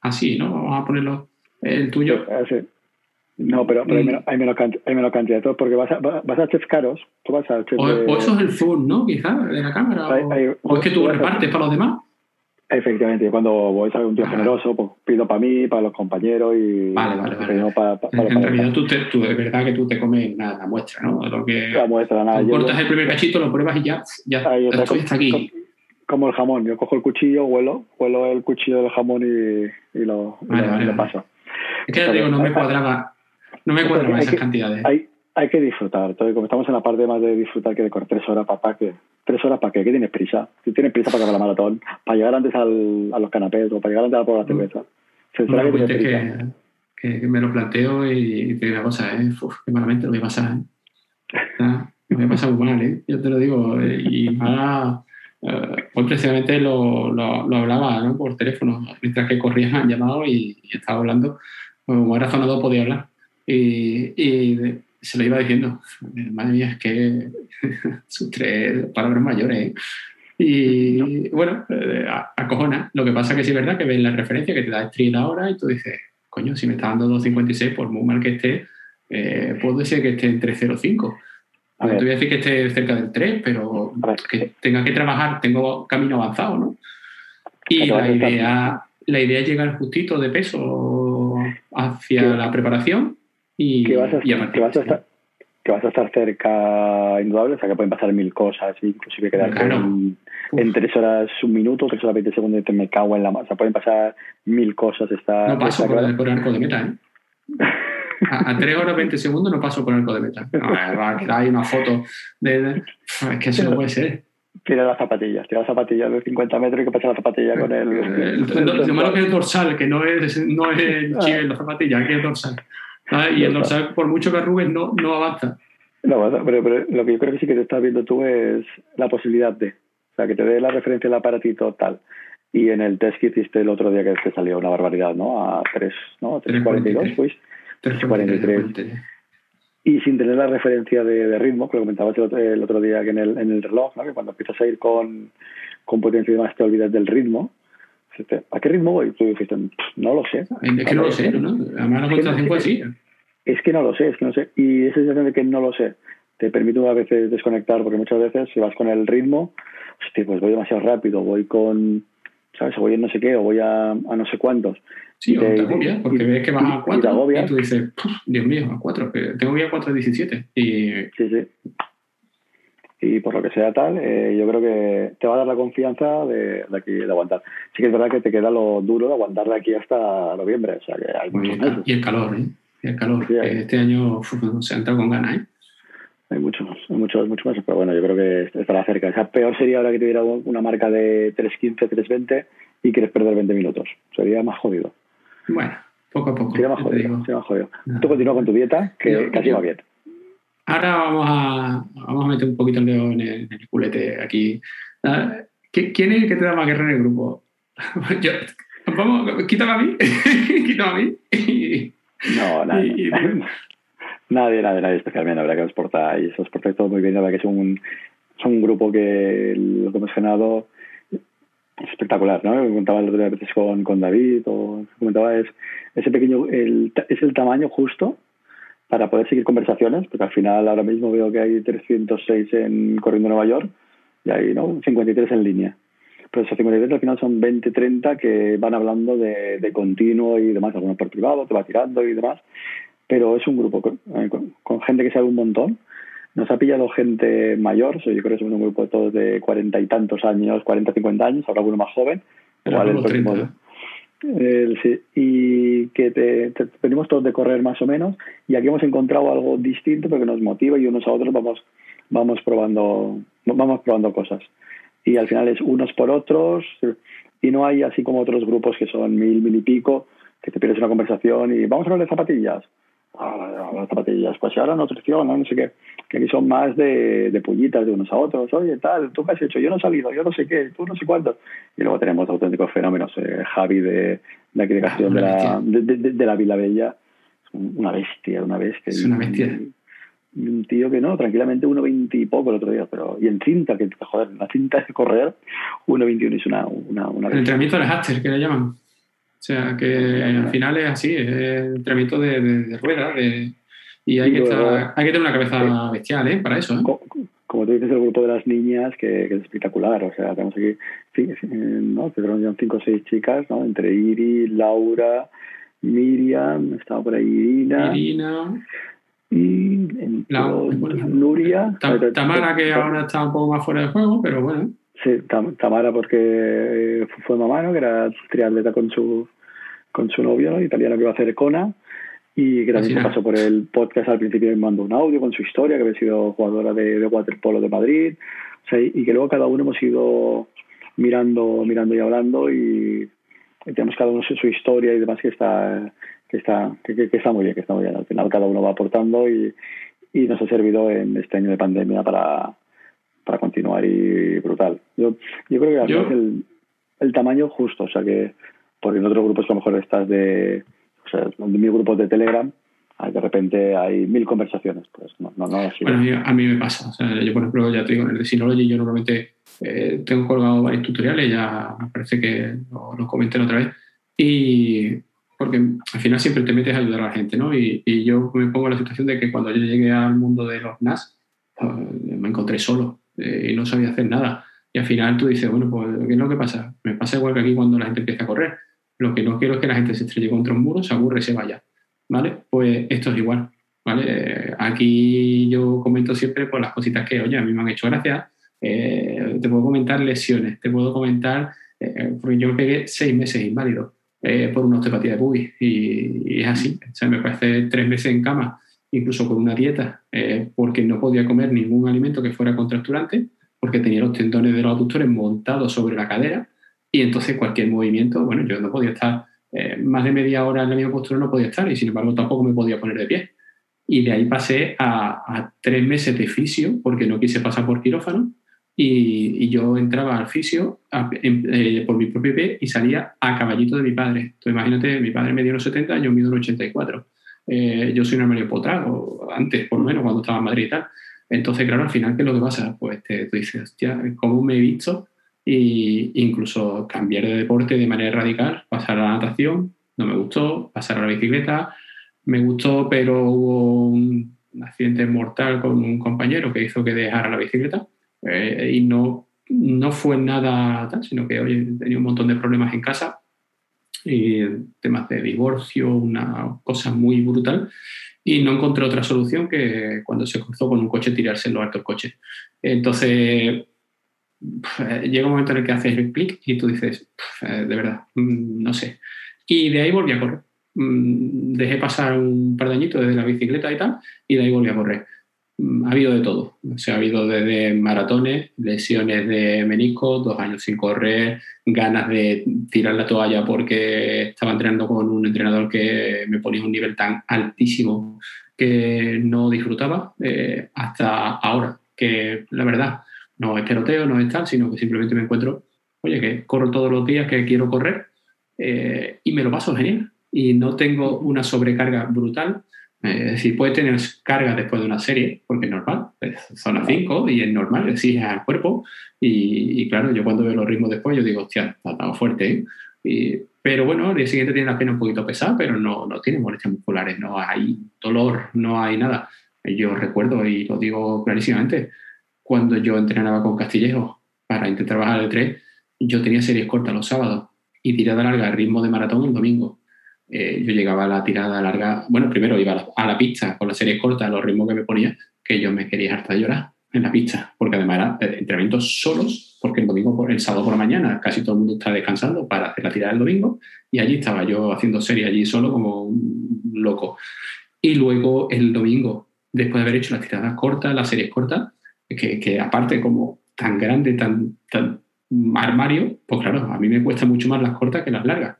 Speaker 2: así, ¿no? Vamos a ponerlo el tuyo.
Speaker 3: No, pero, pero hay, menos, hay, menos cantidad, hay, menos cantidad, de todo porque vas a, vas a chefs caros. Tú vas a chefs
Speaker 2: o, o, eso es el zoom, ¿no? Quizás, de la cámara. o, o, es que tú repartes para los demás.
Speaker 3: Efectivamente, cuando voy a ser un tío generoso, pues pido para mí, para los compañeros y.
Speaker 2: Vale, vale, vale. Para, para, en, realidad, tú, te, tú, es verdad que tú te comes una, la muestra, ¿no? Lo que,
Speaker 3: la muestra, nada.
Speaker 2: Tú cortas el primer cachito, lo pruebas y ya, ya Ahí está, esto está aquí.
Speaker 3: Como el jamón, yo cojo el cuchillo, huelo, huelo el cuchillo del jamón y, y lo, lo, lo paso.
Speaker 2: Es que ya digo, no me cuadraba, no me cuadraba esas cantidades.
Speaker 3: Hay, hay que disfrutar. Entonces, como estamos en la parte más de disfrutar que de correr tres horas, papá, que tres horas para qué, ¿qué tienes prisa? Si tienes prisa para acabar la maratón, para llegar antes al, a los canapés o para llegar antes a la cerveza.
Speaker 2: No, que, que, que, me lo planteo y te digo una cosa, ¿eh? Uf, qué malamente lo voy a pasar. ¿eh? Me voy a pasar muy mal, ¿eh? Yo te lo digo. ¿eh? Y ahora, eh, hoy precisamente lo, lo, lo hablaba ¿no? por teléfono, mientras que corrías han llamado y, y, estaba hablando. Como era zona 2 podía hablar. Y, y se lo iba diciendo, madre mía, es que son tres palabras mayores. ¿eh? Y bueno, eh, acojona. Lo que pasa que sí es verdad que ves la referencia que te da Street ahora y tú dices, coño, si me está dando 2.56, por muy mal que esté, eh, puede ser que esté en 3.05. No te voy a decir que esté cerca del 3, pero que tenga que trabajar, tengo camino avanzado, ¿no? Y la idea, la idea es llegar justito de peso hacia la preparación y,
Speaker 3: que vas a, que vas a estar que vas a estar cerca indudable, o sea que pueden pasar mil cosas, inclusive quedarte en, en, tres horas un minuto, tres horas veinte segundos y te me cago en la masa. Pueden pasar mil cosas. Está,
Speaker 2: no paso por, el, por el arco de meta, ¿eh? A, tres horas veinte segundos no paso por el arco de meta. No, va a quedar ahí una foto de, Es que eso no puede ser.
Speaker 3: Tira las zapatillas, tira las zapatillas de 50 metros y que pasa la zapatilla con el...
Speaker 2: Lo malo que es dorsal, que no es, no es el chile, la zapatilla, que es dorsal. Ah, y el dorsal, por mucho que arrugues, no, no avanza.
Speaker 3: No pero, pero, lo que yo creo que sí que te estás viendo tú es la posibilidad de, o sea, que te dé la referencia del aparatito tal. Y en el test que hiciste el otro día que te salió una barbaridad, ¿no? A 3, ¿no? 3.42, pues. 3.43. Y sin tener la referencia de, de, ritmo, que lo comentabas el otro, el otro día que en el, en el reloj, ¿no? Que cuando empiezas a ir con, con potencia y demás te olvidas del ritmo. ¿A qué ritmo voy? Tú dijiste, no lo sé.
Speaker 2: Es que no lo sé, ¿no? Además, la contratación fue así.
Speaker 3: Es que no lo sé, es que no sé. Y esa sensación de que no lo sé te permite a veces desconectar, porque muchas veces si vas con el ritmo, hostia, pues voy demasiado rápido, voy con, ¿sabes? O voy en no sé qué, o voy a, a no sé cuántos.
Speaker 2: Sí, o te, agobias, porque ves que vas a 4 y, y, tú dices, Dios mío, a 4, que tengo que ir a 4.17. Y...
Speaker 3: Sí, sí. Y por lo que sea tal, eh, yo creo que te va a dar la confianza de, de, aquí, de aguantar. Sí que es verdad que te queda lo duro de aguantar de aquí hasta noviembre, o sea que hay muchos
Speaker 2: meses. Y el calor, ¿eh? el calor. Este año se ha entrado con ganas, ¿eh?
Speaker 3: Hay muchos, hay muchos, muchos más, pero bueno, yo creo que estará cerca. O sea, peor sería ahora que tuviera una marca de 3.15, 3.20 y quieres perder 20 minutos. Sería más jodido.
Speaker 2: Bueno, poco a poco.
Speaker 3: Sería más jodido. Sería más jodido. Tú continúa con tu dieta, que casi va bien.
Speaker 2: Ahora vamos a, vamos a meter un poquito el dedo en el, en el culete aquí. ¿Quién es el que te da más guerra en el grupo? Yo, vamos, quítame a mí, quítame a mí.
Speaker 3: No, nadie. nadie, nadie, nadie especialmente. La verdad que os portáis, os portáis todo muy bien. La verdad que son un, son un grupo que lo que hemos generado espectacular, ¿no? Me contaba el otro día con, con David, o comentaba es ese pequeño, el, es el tamaño justo para poder seguir conversaciones, porque al final ahora mismo veo que hay 306 en Corriendo Nueva York y hay ¿no? 53 en línea pero esos 53 al final son 20, 30 que van hablando de, de continuo y demás, algunos por privado, te va tirando y demás, pero es un grupo con, eh, con, gente que sabe un montón. Nos ha pillado gente mayor, yo creo que somos un grupo de todos de cuarenta y tantos años, 40, 50 años, habrá alguno más joven.
Speaker 2: Igual el próximo,
Speaker 3: eh, y que te, te, todos de correr más o menos. Y aquí hemos encontrado algo distinto porque nos motiva y unos a otros vamos vamos probando vamos probando cosas. Y al final es unos por otros. Y no hay así como otros grupos que son mil, mil y pico, que te pierdes una conversación y vamos a hablar de zapatillas. Las zapatillas, pues ahora nutrición, ¿no? no sé qué, que aquí son más de, de pullitas de unos a otros, oye, tal, ¿tú qué has hecho? Yo no he salido, yo no sé qué, tú no sé cuánto. Y luego tenemos auténticos fenómenos, eh, Javi de, de aquí de Castellón, de, la, de, de, de, la Vila Bella, una bestia, una bestia.
Speaker 2: Es una bestia.
Speaker 3: Y un tío que no, tranquilamente 1.20 y poco el otro día, pero y en cinta, que joder, la cinta de correr, 1.21 es una, una, una
Speaker 2: El entrenamiento de Haster, que le llaman. O sea, que al final es así, es el entrenamiento de, de, de rueda, de, y hay, y que luego, estar, hay que tener una cabeza eh, bestial, ¿eh? Para eso, ¿eh?
Speaker 3: Como, como tú dices, el grupo de las niñas, que, que es espectacular. O sea, tenemos aquí, ¿no? Que cinco o seis chicas, ¿no? Entre Iri, Laura, Miriam, estaba por ahí Irina.
Speaker 2: Irina.
Speaker 3: Y
Speaker 2: La,
Speaker 3: bueno, Nuria.
Speaker 2: Tamara, que ahora está un poco más fuera de juego, pero bueno.
Speaker 3: Sí, Tamara porque fue mamá, ¿no? Que era triatleta con su, con su novio, ¿no? Italiano que iba a hacer Kona. Y que también se pasó por el podcast al principio me mandó un audio con su historia, que había sido jugadora de, de waterpolo de Madrid. O sea, y, y que luego cada uno hemos ido mirando, mirando y hablando y, y tenemos cada uno su, su, historia y demás que está que está que, que, está muy bien que está muy bien al final cada uno va aportando y, y nos ha servido en este año de pandemia para, para continuar y brutal yo, yo creo que el, el tamaño justo o sea que porque en otros grupos a lo mejor estás de o sea en mi grupo de Telegram de repente hay mil conversaciones. Pues no, no, no así.
Speaker 2: Bueno, a mí, a mí, me pasa. O sea, yo, por ejemplo, ya te digo, en el de Synology yo normalmente eh, tengo colgado varios tutoriales, ya me parece que lo, lo comenté la otra vez. Y porque al final siempre te metes a ayudar a la gente, ¿no? Y, y yo me pongo en la situación de que cuando yo llegué al mundo de los NAS, pues, me encontré solo eh, y no sabía hacer nada. Y al final tú dices, bueno, pues, ¿qué es lo que pasa? Me pasa igual que aquí cuando la gente empieza a correr. Lo que no quiero es que la gente se estrelle contra un muro, se aburre y se vaya. ¿vale? Pues esto es igual, ¿vale? Aquí yo comento siempre por las cositas que, oye, a mí me han hecho gracia. Eh, te puedo comentar lesiones, te puedo comentar, eh, porque yo pegué seis meses inválido eh, por una osteopatía de pubis y, y, es así. O sea, me parece tres meses en cama, incluso con una dieta, eh, porque no podía comer ningún alimento que fuera contracturante, porque tenía los tendones de los aductores montados sobre la cadera y entonces cualquier movimiento, bueno, yo no podía estar eh, más de media hora en la misma postura no podía estar y sin embargo tampoco me podía poner de pie. Y de ahí pasé a, a tres meses de fisio porque no quise pasar por quirófano y, y yo entraba al fisio a, en, eh, por mi propio pie y salía a caballito de mi padre. Entonces imagínate, mi padre me dio unos 70, yo mido unos 84. Eh, yo soy un armario potrado, antes por lo menos cuando estaba en Madrid y tal. Entonces, claro, al final, ¿qué es lo que pasa? Pues te, tú dices, hostia, ¿cómo me he visto? e incluso cambiar de deporte de manera radical, pasar a la natación, no me gustó, pasar a la bicicleta, me gustó, pero hubo un accidente mortal con un compañero que hizo que dejara la bicicleta eh, y no, no fue nada tal, sino que oye, tenía un montón de problemas en casa y temas de divorcio, una cosa muy brutal y no encontré otra solución que cuando se cruzó con un coche tirarse en lo alto del coche. Entonces, llega un momento en el que haces el clic y tú dices, de verdad, mm, no sé. Y de ahí volví a correr. Mm, dejé pasar un par de añitos desde la bicicleta y tal, y de ahí volví a correr. Mm, ha habido de todo. O sea, ha habido desde maratones, lesiones de menisco, dos años sin correr, ganas de tirar la toalla porque estaba entrenando con un entrenador que me ponía un nivel tan altísimo que no disfrutaba, eh, hasta ahora, que la verdad, no es peloteo, no es tal, sino que simplemente me encuentro, oye, que corro todos los días que quiero correr eh, y me lo paso genial. Y no tengo una sobrecarga brutal. Eh, es decir, puede tener carga después de una serie, porque es normal, es zona 5 y es normal, exige al cuerpo. Y, y, claro, yo cuando veo los ritmos después, yo digo, hostia, está tan fuerte. ¿eh? Y, pero bueno, el día siguiente tiene la pierna un poquito pesada, pero no, no tiene molestias musculares, no hay dolor, no hay nada. Yo recuerdo, y lo digo clarísimamente, cuando yo entrenaba con Castillejo para intentar bajar de tres, yo tenía series cortas los sábados y tirada larga ritmo de maratón el domingo. Eh, yo llegaba a la tirada larga, bueno, primero iba a la, pista con las series cortas, los ritmos que me ponía, que yo me quería harta de llorar en la pista, porque además era entrenamientos solos, porque el domingo, el sábado por la mañana, casi todo el mundo está descansando para hacer la tirada del domingo, y allí estaba yo haciendo series allí solo como un loco. Y luego el domingo, después de haber hecho las tiradas cortas, las series cortas, que, que, aparte como tan grande, tan, tan armario, pues claro, a mí me cuesta mucho más las cortas que las largas.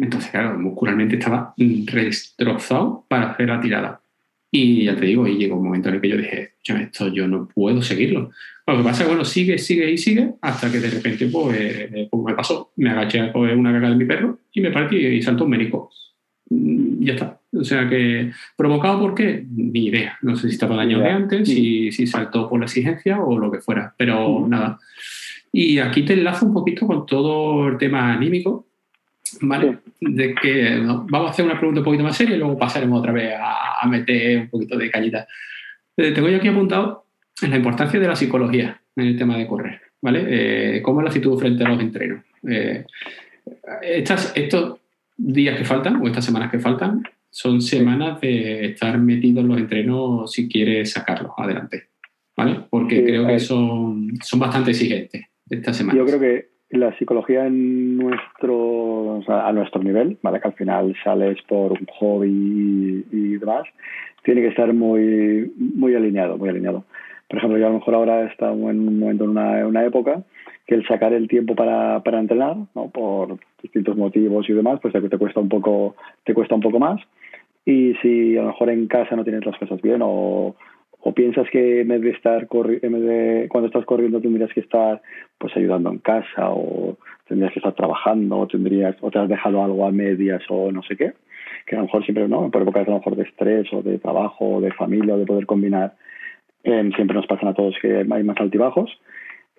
Speaker 2: Entonces, claro, muscularmente estaba destrozado para hacer la tirada. Y ya te digo, y llegó un momento en el que yo dije, esto yo no puedo seguirlo. Lo que pasa es que, bueno, sigue, sigue y sigue, hasta que de repente, pues, eh, pues me pasó. Me agaché a coger una caca de mi perro y me partí y saltó un médico. Mm, ya está. O sea que, ¿provocado por qué? Ni idea. No sé si estaba dañado de antes, si, si saltó por la exigencia o lo que fuera, pero nada. Y aquí te enlazo un poquito con todo el tema anímico, ¿vale? De que vamos a hacer una pregunta un poquito más seria y luego pasaremos otra vez a, meter un poquito de cañita. Eh, tengo yo aquí apuntado la importancia de la psicología en el tema de correr, ¿vale? Eh, ¿Cómo es la actitud frente a los entrenos? Eh, estas, estos días que faltan o estas semanas que faltan son semanas de estar metido en los entrenos si quieres sacarlos adelante, ¿vale? Porque creo que son, son bastante exigentes estas semanas.
Speaker 3: Yo creo que la psicología en nuestro, a nuestro nivel, ¿vale? que al final sales por un hobby y, demás, tiene que estar muy, muy alineado, muy alineado. Por ejemplo, yo a lo mejor ahora estamos en un momento, en una, una época, que el sacar el tiempo para, para entrenar, ¿no? por distintos motivos y demás, pues te, te, cuesta un poco, te cuesta un poco más. Y si a lo mejor en casa no tienes las cosas bien o, o piensas que en vez de estar en vez de, cuando estás corriendo tendrías que estar pues ayudando en casa o tendrías que estar trabajando o tendrías o te has dejado algo a medias o no sé qué que a lo mejor siempre no por épocas a lo mejor de estrés o de trabajo o de familia o de poder combinar eh, siempre nos pasan a todos que hay más altibajos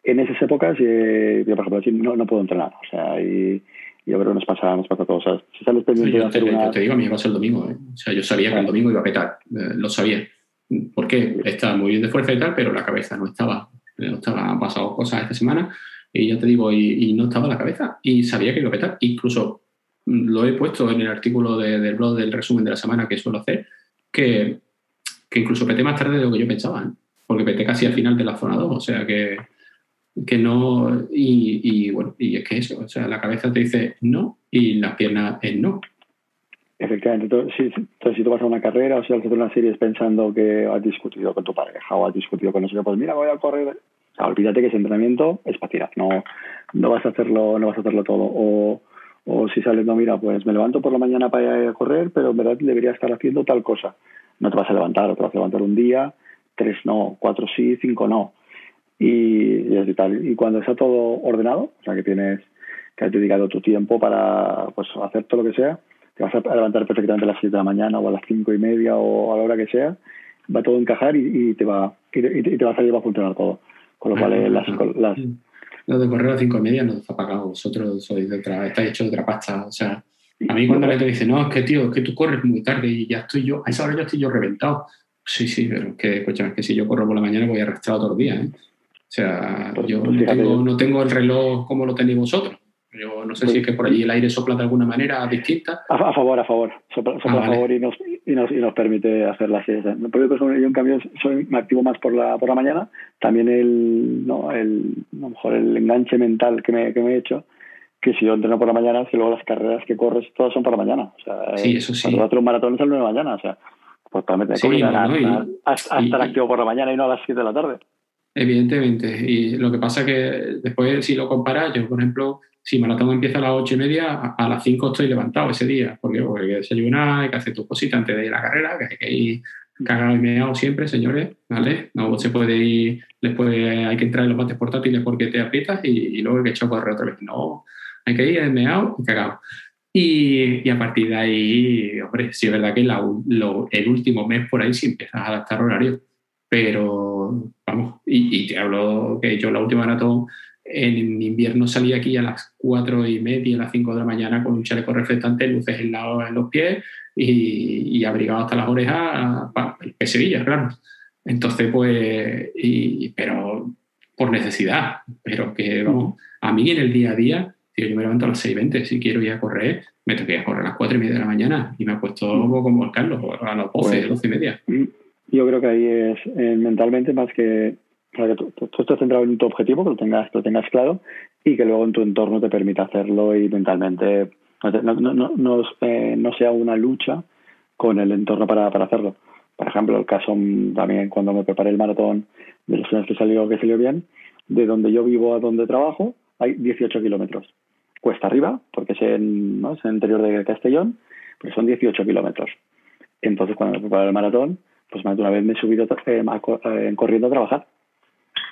Speaker 3: en esas épocas eh, yo por ejemplo no, no puedo entrenar o sea y yo creo que nos pasa, nos pasa a todos. O sea, si sales pendiente
Speaker 2: de hacer te, una... yo te digo, a mí me pasa el domingo. ¿eh? O sea, yo sabía que el domingo iba a petar. Eh, lo sabía porque estaba muy bien de fuerza y tal, pero la cabeza no estaba. No estaba, han pasado cosas esta semana y ya te digo, y, no estaba la cabeza y sabía que iba a petar. Incluso lo he puesto en el artículo del blog del resumen de la semana que suelo hacer, que, que incluso peté más tarde de lo que yo pensaba, ¿eh? porque peté casi al final de la zona 2, o sea que, que no, y, y, bueno, y es que eso, o sea, la cabeza te dice no y la pierna es no.
Speaker 3: Efectivamente. Entonces, si, entonces, si tú vas a una carrera o si vas a hacer una serie pensando que has discutido con tu pareja o has discutido con no sé qué, pues mira, voy a correr. O sea, olvídate que ese entrenamiento es para tirar. No, no vas a hacerlo, no vas a hacerlo todo. O, o si sales, no, mira, pues me levanto por la mañana para ir a correr, pero en verdad debería estar haciendo tal cosa. No te vas a levantar, o te vas a levantar un día, tres no, cuatro sí, cinco no. Y, y tal. Y cuando está todo ordenado, o sea, que tienes que has dedicado tu tiempo para pues, hacer todo lo que sea, te vas a levantar perfectamente a las 7 de la mañana o a las 5 y media o a la hora que sea, va todo a encajar y, te va y te, va a salir va a funcionar todo. Con lo cual, eh, las, las...
Speaker 2: Lo de correr a las 5 y media no os ha pagado, vosotros sois de otra, estáis hecho de otra pasta. O sea, a mí cuando la gente dice, no, es que tío, es que tú corres muy tarde y ya estoy yo, a esa hora ya estoy yo reventado. Sí, sí, pero es que, escucha, es que si yo corro por la mañana voy arrastrado todos los días. ¿eh? O sea, pues, yo pues no, tengo, no tengo el reloj como lo tenéis vosotros. Yo no sé si es que por allí el aire sopla de alguna manera distinta.
Speaker 3: A, favor, a favor. Sopla, ah, a favor y nos, y, nos, y nos permite hacer la siesta. Yo, en cambio, soy, me activo más por la, por la mañana. También el, no, el, a lo mejor el enganche mental que me, que me he hecho, que si yo entreno por la mañana, que luego las carreras que corres todas son por la mañana. O sea,
Speaker 2: sí, eso sí.
Speaker 3: Cuando un maratón es a las 9 de la mañana. O sea, pues también sí, no, a, estar activo por la mañana y no a las 7 de la tarde.
Speaker 2: Evidentemente. Y lo que pasa es que después, si lo comparas, yo, por ejemplo, si maratón empieza a las ocho y media, a, las cinco estoy levantado ese día, porque, porque hay que desayunar, hay que hacer tus cositas antes de ir a la carrera, que hay que ir cagado y meado siempre, señores, ¿vale? No se puede ir, después hay que entrar en los bates portátiles porque te aprietas y, luego hay que echar a correr otra vez. No, hay que ir meado y cagado. Y, y, a partir de ahí, hombre, sí es verdad que el último mes por ahí sí empiezas a adaptar horario, pero vamos, y, y, te hablo que yo la última maratón en invierno salí aquí a las cuatro y media, a las 5 de la mañana con un chaleco reflectante, luces en, en los pies y, abrigado hasta las orejas para el Sevilla, claro. Entonces, pues, y, pero por necesidad, pero que vamos, a mí en el día a día, yo me levanto a las 6.20, si quiero ir a correr, me tengo que ir a correr a las 4 y media de la mañana y me acuesto como el Carlos, a las 12, pues, 12 y media.
Speaker 3: Yo creo que ahí es eh, mentalmente más que para que tú, estés centrado en tu objetivo, que lo tengas, lo tengas claro y que luego en tu entorno te permita hacerlo y mentalmente no, no, no, eh, no sea una lucha con el entorno para, para hacerlo. Por ejemplo, el caso también cuando me preparé el maratón de los años que salió, que salió bien, de donde yo vivo a donde trabajo hay 18 kilómetros. cuesta arriba, porque es en, ¿no? es en el interior de Castellón, pues son 18 kilómetros. Entonces, cuando me preparé el maratón, pues una vez me he subido eh, eh, corriendo a trabajar.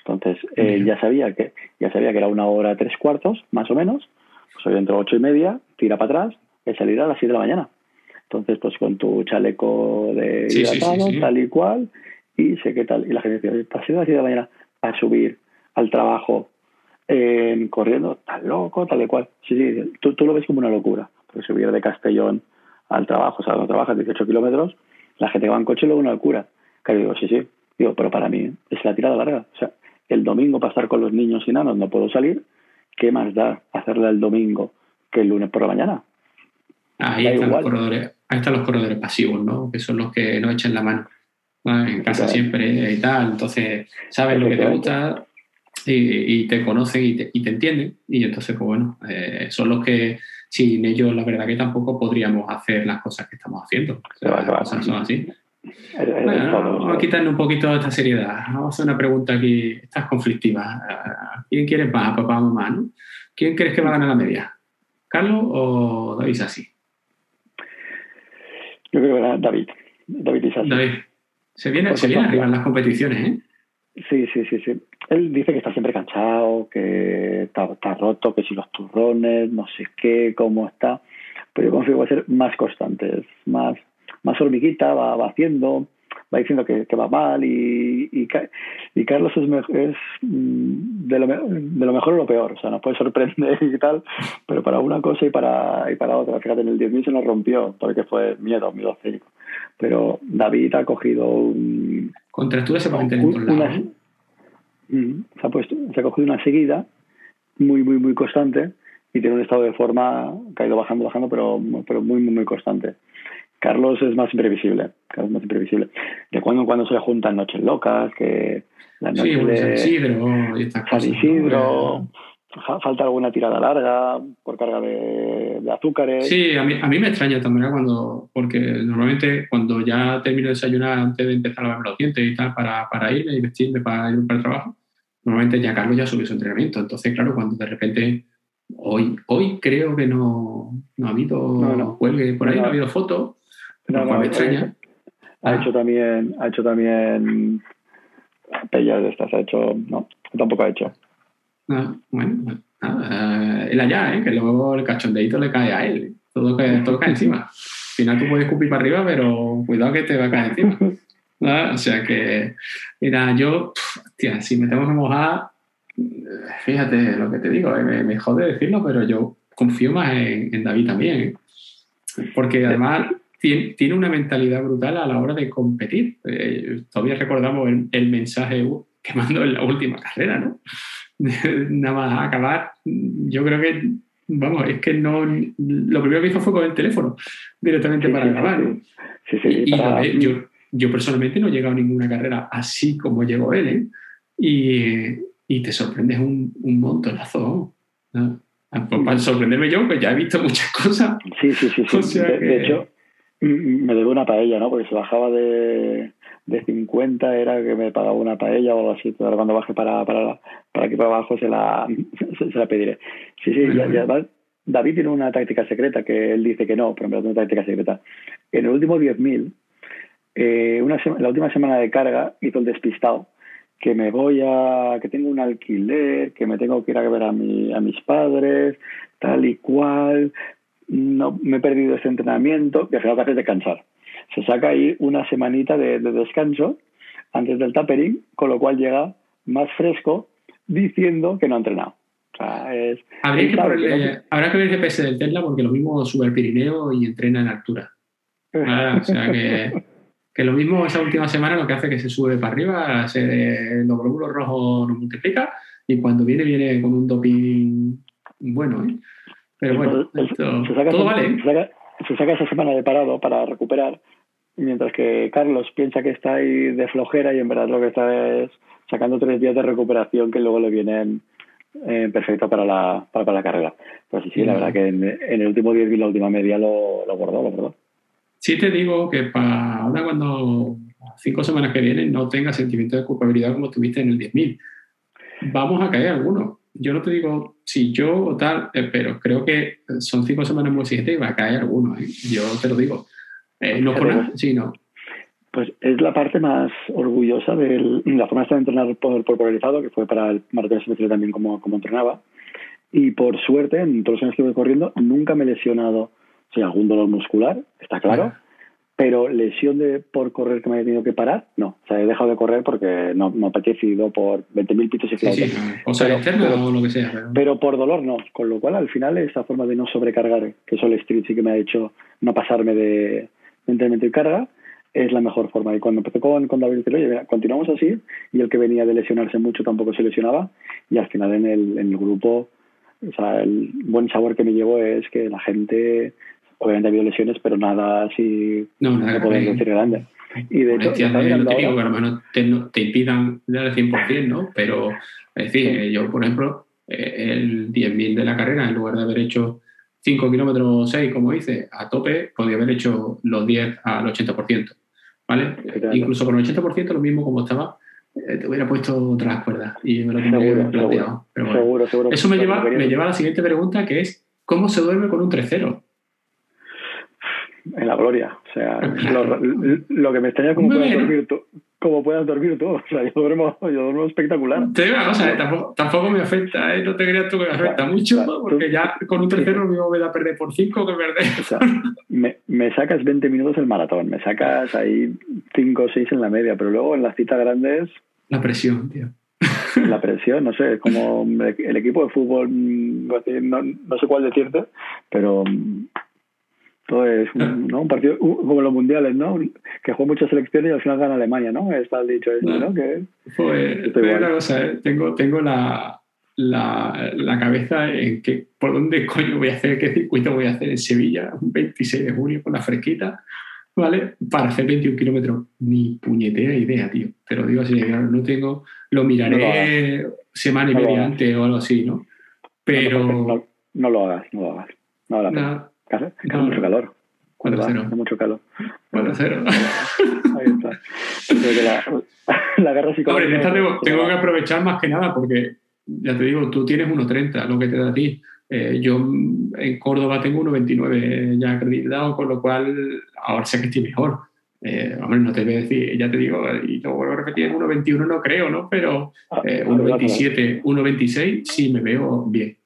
Speaker 3: Entonces, eh, ya sabía que ya sabía que era una hora tres cuartos, más o menos. Pues hoy dentro ocho y media, tira para atrás y salir a las siete de la mañana. Entonces, pues con tu chaleco de hidratado, tal y cual, y sé qué tal. Y la gente dice, ¿estás a las siete de la mañana a subir al trabajo corriendo? Tan loco, tal y cual. Sí, sí, tú, tú lo ves como una locura. Porque subir de Castellón al trabajo, o sea, cuando trabajas 18 kilómetros, la gente que va en coche luego una locura. Claro, digo, sí, sí. Digo, pero para mí es la tirada larga. O sea, el domingo para estar con los niños y nanos no puedo salir. ¿Qué más da hacerla el domingo que el lunes por la mañana?
Speaker 2: Ahí están, los corredores, ahí están los corredores pasivos, ¿no? Que son los que no echan la mano. En casa siempre y tal. Entonces, sabes lo que te gusta y, te conocen y te, y te, entienden. Y entonces, pues bueno, eh, son los que sin ellos la verdad que tampoco podríamos hacer las cosas que estamos haciendo. las cosas son así. Vamos a un poquito esta seriedad. Vamos a hacer una pregunta aquí, estás conflictiva. ¿Quién quieres más, papá o mamá? ¿no? ¿Quién crees que va a ganar la media? ¿Carlos o David Sassi?
Speaker 3: Yo creo que David. David y Sassi.
Speaker 2: David. Se viene, se viene arriba en las competiciones, ¿eh?
Speaker 3: Sí, sí, sí, sí. Él dice que está siempre cansado, que está, roto, que si los turrones, no sé qué, cómo está. Pero yo confío que va a ser más constante, más, más hormiguita, va, va haciendo, va diciendo que, que va mal y, y, Carlos es, es mm, de, lo, de lo mejor o lo peor. O sea, nos puede sorprender y tal, pero para una cosa y para, y para otra. Fíjate, en el 10.000 se nos rompió porque fue miedo, miedo escénico. Pero David ha cogido un...
Speaker 2: Contractura se tener en todos
Speaker 3: se ha, puesto, se ha cogido una seguida muy, muy, muy constante y tiene un estado de forma que ha ido bajando, bajando, pero, pero muy, muy, muy constante. Carlos es más imprevisible, Carlos es más imprevisible. De cuando en cuando se le juntan noches locas, que
Speaker 2: la noche sí, de San Isidro y estas cosas.
Speaker 3: San Isidro, falta alguna tirada larga por carga de, azúcares.
Speaker 2: Sí, a mí, a mí me extraña también cuando, porque normalmente cuando ya termino de desayunar antes de empezar a lavarme los dientes y tal, para, para irme y vestirme para ir para el trabajo, normalmente ya Carlos ya subió su entrenamiento. Entonces, claro, cuando de repente, hoy, hoy creo que no, no ha habido no, cuelgue por ahí, no, ha habido fotos, no, me extraña.
Speaker 3: Ha hecho también, ha hecho también pellas de estas, ha hecho, no, tampoco ha hecho.
Speaker 2: Ah, bueno, nada, él allá, ¿eh? que luego el cachondeito le cae a él. Todo, cae, todo cae encima. Al final tú puedes escupir para arriba, pero cuidado que te va a caer encima. O sea que, mira, yo, tía, si me tengo que mojar, fíjate lo que te digo, eh, me, me, jode decirlo, pero yo confío más en, David también. ¿eh? Porque además tiene, tiene, una mentalidad brutal a la hora de competir. Eh, todavía recordamos el, el mensaje que mandó en la última carrera, ¿no? nada más acabar, yo creo que, vamos, es que no, lo primero que hizo fue con el teléfono directamente para acabar. y yo, yo personalmente no he llegado a ninguna carrera así como llegó él, ¿eh? y, y, te sorprendes un, un montonazo. ¿no? Pues para sorprenderme yo, pues ya he visto muchas cosas.
Speaker 3: Sí, sí, sí. de, hecho, me debo una paella, ¿no? Porque se bajaba de, de 50 era que me pagaba una paella o algo así. Pero cuando baje para, para, para aquí para abajo se la, se, la pediré. Sí, sí, ya, ya, David tiene una táctica secreta que él dice que no, pero en verdad tiene una táctica secreta. En el último 10.000, eh, una la última semana de carga hizo el despistado que me voy a, que tengo un alquiler, que me tengo que ir a ver a, mi, a mis padres, tal y cual, no me he perdido ese entrenamiento, y al final lo que hace es descansar se saca ahí una semanita de, descanso antes del tapering, con lo cual llega más fresco diciendo que no ha entrenado.
Speaker 2: Habría que habrá que ver el GPS del Tesla porque lo mismo sube al Pirineo y entrena en altura. Ah, o sea que, que, lo mismo esa última semana lo que hace que se sube para arriba, se, los glóbulos rojos nos multiplica y cuando viene viene con un doping bueno. ¿eh? Pero bueno, todo vale.
Speaker 3: se saca esa semana de parado para recuperar mientras que Carlos piensa que está ahí de flojera y en verdad lo que está es sacando tres días de recuperación que luego le vienen eh, perfecto para la, para, la carrera. Pues sí, sí, la verdad que en, el último 10 y la última media lo, lo guardó, lo guardó.
Speaker 2: Sí te digo que para ahora cuando cinco semanas que vienen no tengas sentimiento de culpabilidad como tuviste en el 10.000. Vamos a caer algunos. Yo no te digo si yo o tal, eh, pero creo que son cinco semanas muy exigentes y va a caer alguno. ¿eh? Yo te lo digo. Eh, no por nada, sí, no.
Speaker 3: Pues es la parte más orgullosa de la forma de entrenar por, por polarizado, que fue para el maratón también como, como entrenaba. Y por suerte, en todos los años que voy corriendo, nunca me he lesionado. O sea, algún dolor muscular, está claro. Pero lesión de por correr que me haya tenido que parar, no. O sea, he dejado de correr porque no me ha apetecido por 20.000 pitos y
Speaker 2: flautas. o sea, pero, o lo que sea.
Speaker 3: Pero... por dolor no. Con lo cual, al final, esta forma de no sobrecargar, que eso el street sí que me ha hecho no pasarme de entrenamiento y carga, es la mejor forma. Y cuando empecé con, con David, oye, continuamos así, y el que venía de lesionarse mucho tampoco se lesionaba, y al final en el, en el grupo, o sea, el buen sabor que me llevo es que la gente obviamente ha habido lesiones, pero nada así
Speaker 2: no, nada
Speaker 3: que decir grande.
Speaker 2: Y de hecho, no te digo que a lo mejor te, te impidan dar el 100%, ¿no? Pero, es decir, yo, por ejemplo, eh, el 10.000 de la carrera, en lugar de haber hecho 5 kilómetros 6, como dice, a tope, podía haber hecho los 10 al 80%, ¿vale? Incluso con el 80% lo mismo como estaba, eh, te hubiera puesto otras cuerdas y me lo tendría planteado.
Speaker 3: Seguro, seguro,
Speaker 2: Eso me lleva, me lleva a la siguiente pregunta, que es, ¿cómo se duerme con un 3-0?
Speaker 3: En la gloria. O sea, lo, que me extraña como puedas dormir tú. Como puedas dormir tú. O sea, yo duermo, yo duermo espectacular.
Speaker 2: Te digo una cosa, tampoco, tampoco, me afecta, ¿eh? no te creas tú que me afecta mucho, porque ya con un tercero lo mismo me da perder por 5 que perder.
Speaker 3: O sea, me, me, sacas 20 minutos el maratón, me sacas ahí 5 o 6 en la media, pero luego en las citas grandes.
Speaker 2: La presión, tío.
Speaker 3: La presión, no sé, como el equipo de fútbol, no, no sé cuál decirte, pero todo es un, ¿no? un partido como los mundiales, ¿no? Que juega muchas selecciones y al final gana Alemania, ¿no? Está el dicho eso, ¿no? Que,
Speaker 2: pues, una cosa, ¿eh? tengo, tengo la, la, la, cabeza en que por dónde coño voy a hacer, qué circuito voy a hacer en Sevilla, un 26 de junio con la fresquita, ¿vale? Para hacer 21 kilómetros. Ni puñetera idea, tío. Te lo digo así, no tengo, lo miraré semana y media antes o algo así, ¿no? Pero...
Speaker 3: No, no, lo hagas, no lo hagas. No, la Hace mucho calor.
Speaker 2: 4-0.
Speaker 3: Hace mucho calor.
Speaker 2: 4-0.
Speaker 3: Ahí está. la, la guerra psicológica.
Speaker 2: Hombre, esta tengo, tengo, que aprovechar más que nada porque, ya te digo, tú tienes 1.30, lo que te da a ti. Eh, yo en Córdoba tengo 1.29 ya acreditado, con lo cual ahora sé que estoy mejor. Eh, hombre, no te voy a decir, ya te digo, y lo vuelvo a repetir, 1.21 no creo, ¿no? Pero eh, 1.27, 1.26 sí me veo bien.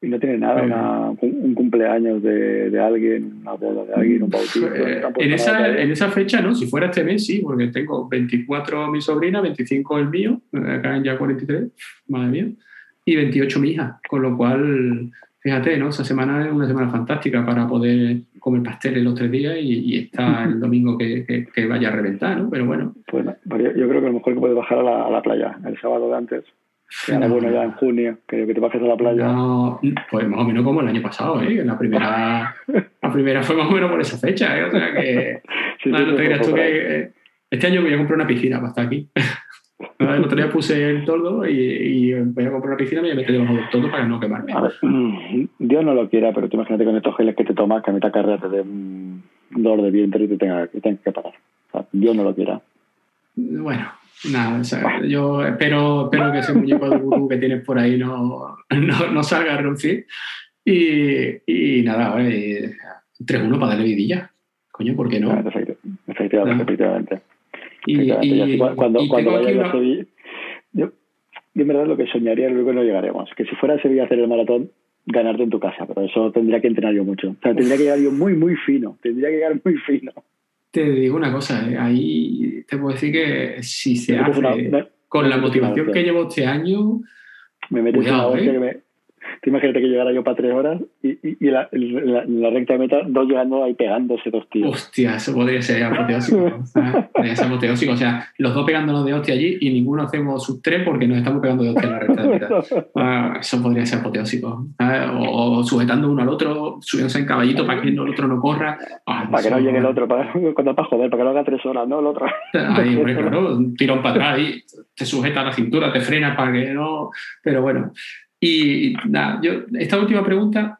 Speaker 3: Y no tiene nada, una, un cumpleaños de, de, alguien, una boda de alguien, un bautizo.
Speaker 2: Eh, en, esa, en esa fecha, ¿no? Si fuera este mes, sí, porque tengo 24 mi sobrina, 25 el mío, acá en ya 43, madre mía, y 28 mi hija. Con lo cual, fíjate, ¿no? Esa semana es una semana fantástica para poder comer pasteles los tres días y, y está el domingo que, que, vaya a reventar, ¿no? Pero bueno.
Speaker 3: Pues, yo creo que a lo mejor que puedes bajar a la, a la playa el sábado de antes bueno ya en junio, que, que te bajes a la playa.
Speaker 2: No, pues más o menos como el año pasado, ¿eh? La primera, la primera fue más o menos por esa fecha, ¿eh? O sea que. no, te creas tú que. Eh, este año voy a comprar una piscina para estar aquí. el otro día puse el tordo y, y, voy a comprar una piscina y me meto debajo del todo para no quemarme.
Speaker 3: A ver, mm, Dios no lo quiera, pero tú imagínate con estos geles que te tomas que a mitad carrera te dé un dolor de vientre y te tengas tenga que parar. O sea, Dios no lo quiera.
Speaker 2: Bueno, Nada, yo espero, espero que ese muñeco de gurú que tienes por ahí no, no, no salga a reducir. Y, y nada, 3-1 para darle vidilla. Coño, ¿por qué no?
Speaker 3: efectivamente, efectivamente. Y, cuando, cuando vaya a Sevilla, yo, yo en verdad lo que soñaría luego no llegaremos. Que si fuera a Sevilla a hacer el maratón, ganarte en tu casa, pero eso tendría que entrenar yo mucho. O sea, tendría que llegar yo muy, muy fino. Tendría que llegar muy fino.
Speaker 2: Te digo una cosa, ¿eh? ahí te puedo decir que si se hace con la motivación que llevo este año,
Speaker 3: me metes una hostia ¿eh? que me, imagínate que llegara yo para tres horas y, y, y la, la, la, recta de meta, dos llegando ahí pegándose dos tíos.
Speaker 2: Hostia, eso podría ser apoteósico. podría ser apoteósico. O sea, los dos pegándonos de hostia allí y ninguno hacemos sus tres porque nos estamos pegando de hostia en la recta de meta. Ah, eso podría ser apoteósico. O, sujetando uno al otro, subiéndose en caballito para que el otro no corra.
Speaker 3: Ah, para que no llegue el otro, para, cuando para joder, para que no haga tres horas, ¿no? El otro.
Speaker 2: Ahí, hombre, claro, un tirón para atrás y te sujeta la cintura, te frena para que no. Pero bueno. Y nada, yo, esta última pregunta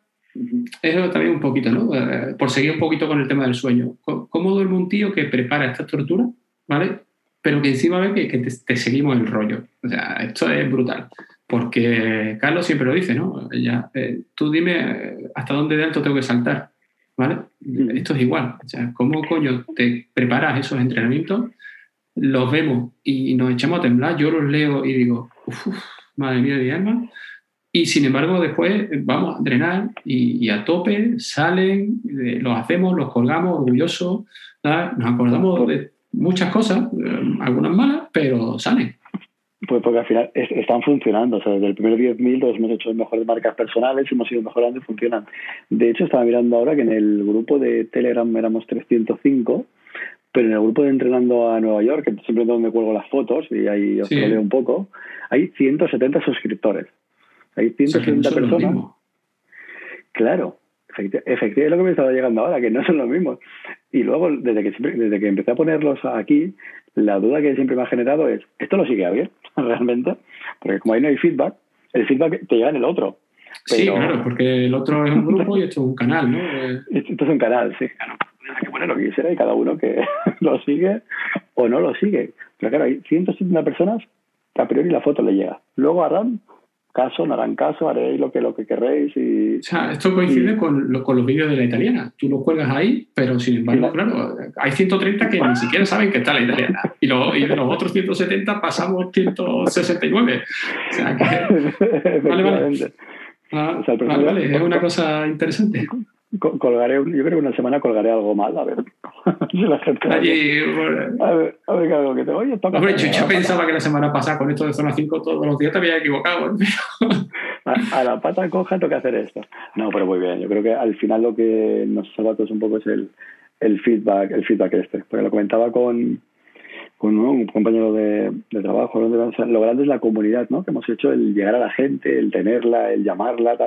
Speaker 2: es también un poquito, ¿no? Eh, por seguir un poquito con el tema del sueño. ¿Cómo duerme un tío que prepara esta tortura, ¿vale? Pero que encima ve que, te, seguimos el rollo. O sea, esto es brutal. porque Carlos siempre lo dice, ¿no? Ya, eh, tú dime eh, hasta dónde de alto tengo que saltar, ¿vale? Esto es igual. O sea, ¿cómo coño te preparas esos entrenamientos? Los vemos y nos echamos a temblar. Yo los leo y digo, uff, madre mía de alma. Y sin embargo, después vamos a entrenar y, a tope, salen, eh, los hacemos, los colgamos orgullosos, nos acordamos de muchas cosas, algunas malas, pero salen.
Speaker 3: Pues porque al final están funcionando. O sea, desde el primer 10.000 todos hemos hecho mejores marcas personales, hemos ido mejorando y funcionan. De hecho, estaba mirando ahora que en el grupo de Telegram éramos 305, pero en el grupo de Entrenando a Nueva York, que siempre es donde cuelgo las fotos y ahí os lo leo un poco, hay 170 suscriptores. Hay 170 personas. Claro, efectivamente es lo que me estaba llegando ahora, que no son los mismos. Y luego, desde que, desde que empecé a ponerlos aquí, la duda que siempre me ha generado es, ¿esto lo sigue bien realmente? Porque como ahí no hay feedback, el feedback te llega en el otro.
Speaker 2: Sí, claro, porque el otro es un grupo y esto es un canal, ¿no?
Speaker 3: Esto es un canal, sí. Claro, hay que poner lo que quisiera y cada uno que lo sigue o no lo sigue. Pero claro, hay 170 personas que a priori la foto le llega. Luego a Ram caso, no harán caso, haréis lo que, lo que querréis. Y,
Speaker 2: o sea, esto coincide con, con, los vídeos de la italiana. Tú lo cuelgas ahí, pero sin embargo, claro, hay 130 que ni siquiera saben que está la italiana. Y, lo, y de los otros 170 pasamos 169. O sea que. vale, vale. Ah, vale, vale, es una cosa interesante
Speaker 3: colgaré, yo creo que una semana colgaré algo mal, a ver si la gente... Allí, a ver, a ver algo que te oye, toca
Speaker 2: Hombre, yo, pensaba que la semana pasada con esto de zona 5 todos los días te había equivocado.
Speaker 3: a, la pata coja toca hacer esto. No, pero muy bien, yo creo que al final lo que nos salva a todos un poco es el, el feedback, el feedback este, porque lo comentaba con con un compañero de, trabajo, lo grande es la comunidad, ¿no? Que hemos hecho el llegar a la gente, el tenerla, el llamarla,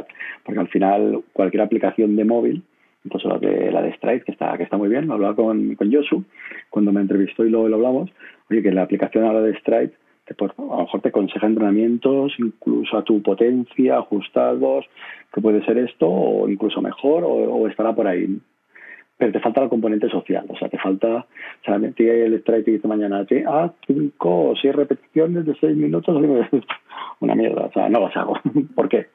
Speaker 3: porque al final cualquier aplicación de móvil, incluso la de, la de Stride, que está, que está muy bien, lo hablaba con, con Josu cuando me entrevistó y luego lo hablamos, oye, que la aplicación ahora de Stride te, pues, a lo mejor te aconseja entrenamientos, incluso a tu potencia, ajustados, que puede ser esto, o incluso mejor, o estará por ahí pero te falta la componente social, o sea, te falta, o sea, el strike que dice mañana, ah, cinco o seis repeticiones de seis minutos, una mierda, o sea, no las hago, ¿por qué?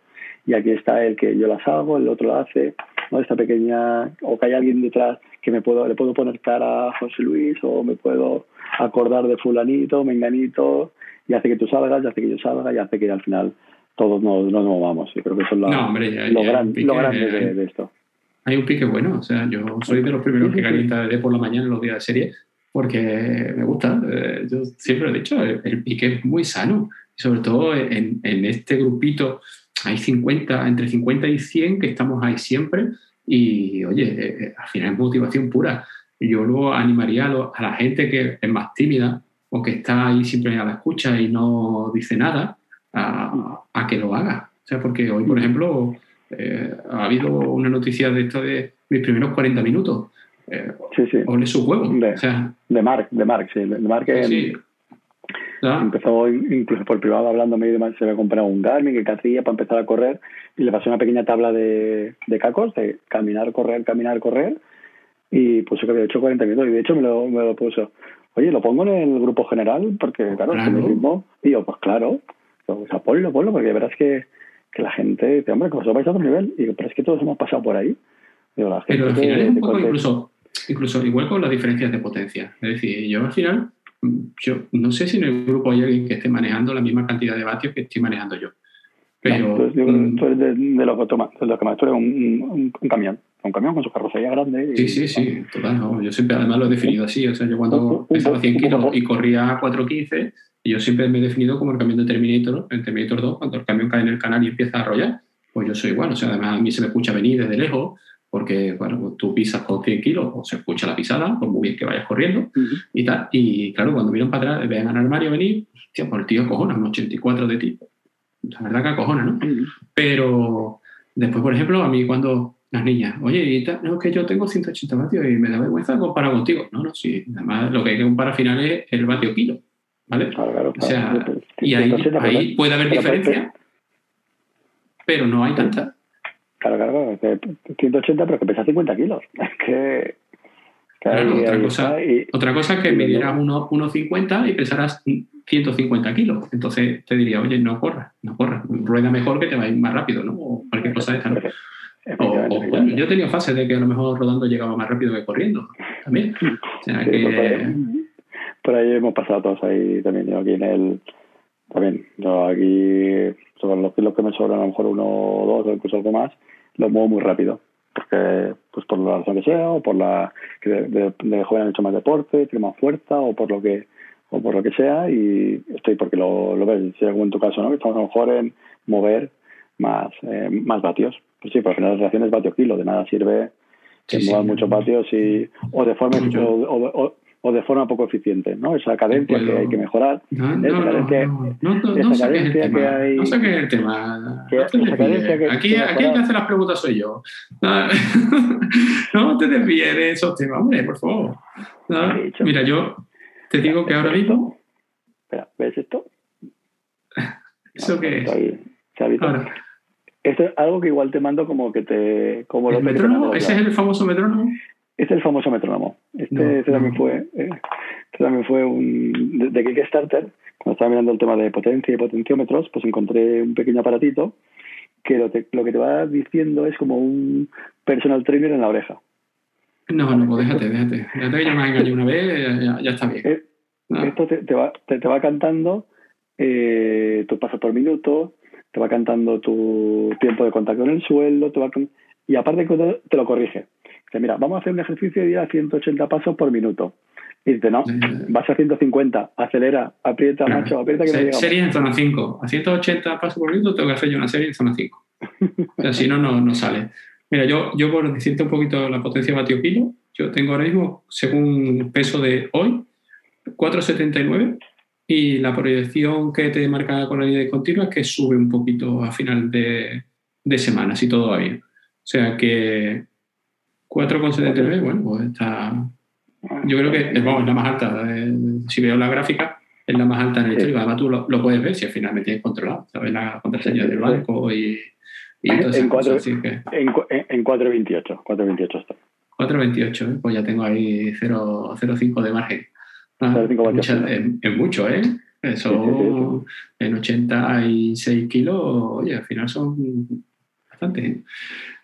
Speaker 3: Y aquí está el que yo las hago, el otro la hace, ¿no? Esta pequeña, o que hay alguien detrás que me puedo, le puedo poner cara a José Luis, o me puedo acordar de fulanito, menganito, y hace que tú salgas, y hace que yo salga, y hace que al final todos nos, nos movamos. Yo creo que eso es lo, lo, grande de esto
Speaker 2: hay un pique bueno. O sea, yo soy de los primeros que calienta de por la mañana en los días de serie porque me gusta. Eh, yo siempre lo he dicho, el, pique es muy sano. Y sobre todo en, en, este grupito hay 50, entre 50 y 100 que estamos ahí siempre. Y oye, eh, eh, al final es motivación pura. Yo luego animaría a, la gente que es más tímida o que está ahí siempre a la escucha y no dice nada, a, a que lo haga. O sea, porque hoy, por ejemplo, eh, ha habido una noticia de esto de mis primeros 40 minutos. Eh, sí, sí. Ole su huevo.
Speaker 3: De,
Speaker 2: o sea,
Speaker 3: de Mark, de Mark, sí. De Mark sí, empezó incluso por privado hablando medio de más, se había comprado un Garmin que hacía para empezar a correr y le pasó una pequeña tabla de, de cacos de caminar, correr, caminar, correr y puso que había hecho 40 minutos y de hecho me lo, me lo puso. Oye, lo pongo en el grupo general porque claro, es que me mismo. Y yo, pues claro, o sea, ponlo, ponlo porque verás que que la gente dice, hombre, que vosotros vais a otro nivel. Y digo, pero es que todos hemos pasado por ahí.
Speaker 2: pero al final es un poco incluso, incluso igual con las diferencias de potencia. Es decir, yo al final, yo no sé si en el grupo hay alguien que esté manejando la misma cantidad de vatios que estoy manejando yo. Pero,
Speaker 3: tú, eres de, lo que toma, de lo que más, tú eres un, un, camión, un camión con su carrocería grande.
Speaker 2: sí, sí, sí, total. yo siempre además lo he definido así. O sea, yo cuando pesaba 100 kilos y corría a 415, y yo siempre me he definido como el camión de Terminator, en Terminator 2, cuando el camión cae en el canal y empieza a arrollar, pues yo soy igual. O sea, además a mí se me escucha venir desde lejos, porque bueno, tú pisas con 100 kilos, o se escucha la pisada, por muy bien que vayas corriendo y tal. Y claro, cuando miran para atrás, vean al armario venir, hostia, pues el tío cojona, un 84 de tipo. La verdad que acojona, ¿no? Pero después, por ejemplo, a mí cuando las niñas, oye, y tal, no, es que yo tengo 180 vatios y me da vergüenza comparar contigo. No, no, sí. Además, lo que hay que comparar al final es el vatio kilo. ¿Vale? o sea, y ahí, ahí puede haber diferencia, pero no hay tanta.
Speaker 3: Claro, claro, 180, pero que pesa 50 kilos. Es que,
Speaker 2: otra, cosa, otra cosa es que midieras 1,50 y pesaras 150 kilos. Entonces te diría, oye, no corras, no corras, rueda mejor que te va a ir más rápido, ¿no? O cualquier cosa de esta. O, bueno, yo he tenido fases de que a lo mejor rodando llegaba más rápido que corriendo también. O sea, que,
Speaker 3: por ahí hemos pasado todos ahí también. Yo aquí en el. También, yo aquí, sobre los kilos que me sobran, a lo mejor uno o dos o incluso algo más, los muevo muy rápido. Porque, pues por la razón que sea, o por la que de, de, joven han hecho más deporte, tiene más fuerza, o por lo que o por lo que sea, y estoy porque lo, lo ves, si en tu caso, ¿no? Que estamos a lo mejor en mover más, eh, más vatios. Pues sí, porque la relación es vatio kilo, de nada sirve que muevas muchos vatios y, o de forma o, o de forma poco eficiente, ¿no? Esa cadencia que hay que mejorar.
Speaker 2: No, no, esa cadencia, no, no, no, esa cadencia que hay. No saques el tema. Que, esa cadencia que aquí, aquí el que hace las preguntas soy yo. no te desvíes de esos temas, hombre, por favor. Mira, yo te digo que ahora mismo.
Speaker 3: Espera, ¿ves esto?
Speaker 2: ¿Eso qué es?
Speaker 3: ¿Se ha visto? Ahora. Esto es algo que igual te mando como que te. Como
Speaker 2: ¿El metrónomo? ¿Ese es el famoso metrónomo?
Speaker 3: Es el famoso metrónomo. Este, este también fue, eh, este también fue un de, de, Kickstarter. Cuando estaba mirando el tema de potencia y potenciómetros, pues encontré un pequeño aparatito que lo, lo que te va diciendo es como un personal trainer en la oreja.
Speaker 2: No, no, pues déjate, déjate. Déjate que ya me engañado una vez, ya, ya está bien. Eh,
Speaker 3: esto te, te, va, te, te, va cantando eh, tu paso por minuto, te va cantando tu tiempo de contacto en el suelo, te va y aparte te lo corrige mira, vamos a hacer un ejercicio de ir a 180 pasos por minuto. Y dice, no, vas a 150, acelera, aprieta, macho, aprieta que Se,
Speaker 2: no Serie en zona 5. A 180 pasos por minuto tengo que hacer yo una serie en zona 5. o si no, no sale. Mira, yo, yo por decirte un poquito la potencia vatio kilo, yo tengo ahora mismo, según peso de hoy, 4,79 y la proyección que te marca con la línea de continua es que sube un poquito a final de, de semana, si todo va bien. O sea que 4,79, bueno, pues está. Yo creo que es la más alta. Eh, si veo la gráfica, es la más alta en el historia. Además, tú lo, puedes ver si al final me tienes controlado. Sabes la contraseña del banco y, y
Speaker 3: en, 4, en, en 4.28. 4.28 está.
Speaker 2: 4.28, ¿eh? pues ya tengo ahí 0,05 de margen. Ah, es, mucho, ¿eh? Eso en 86 kilos, oye, al final son bastante.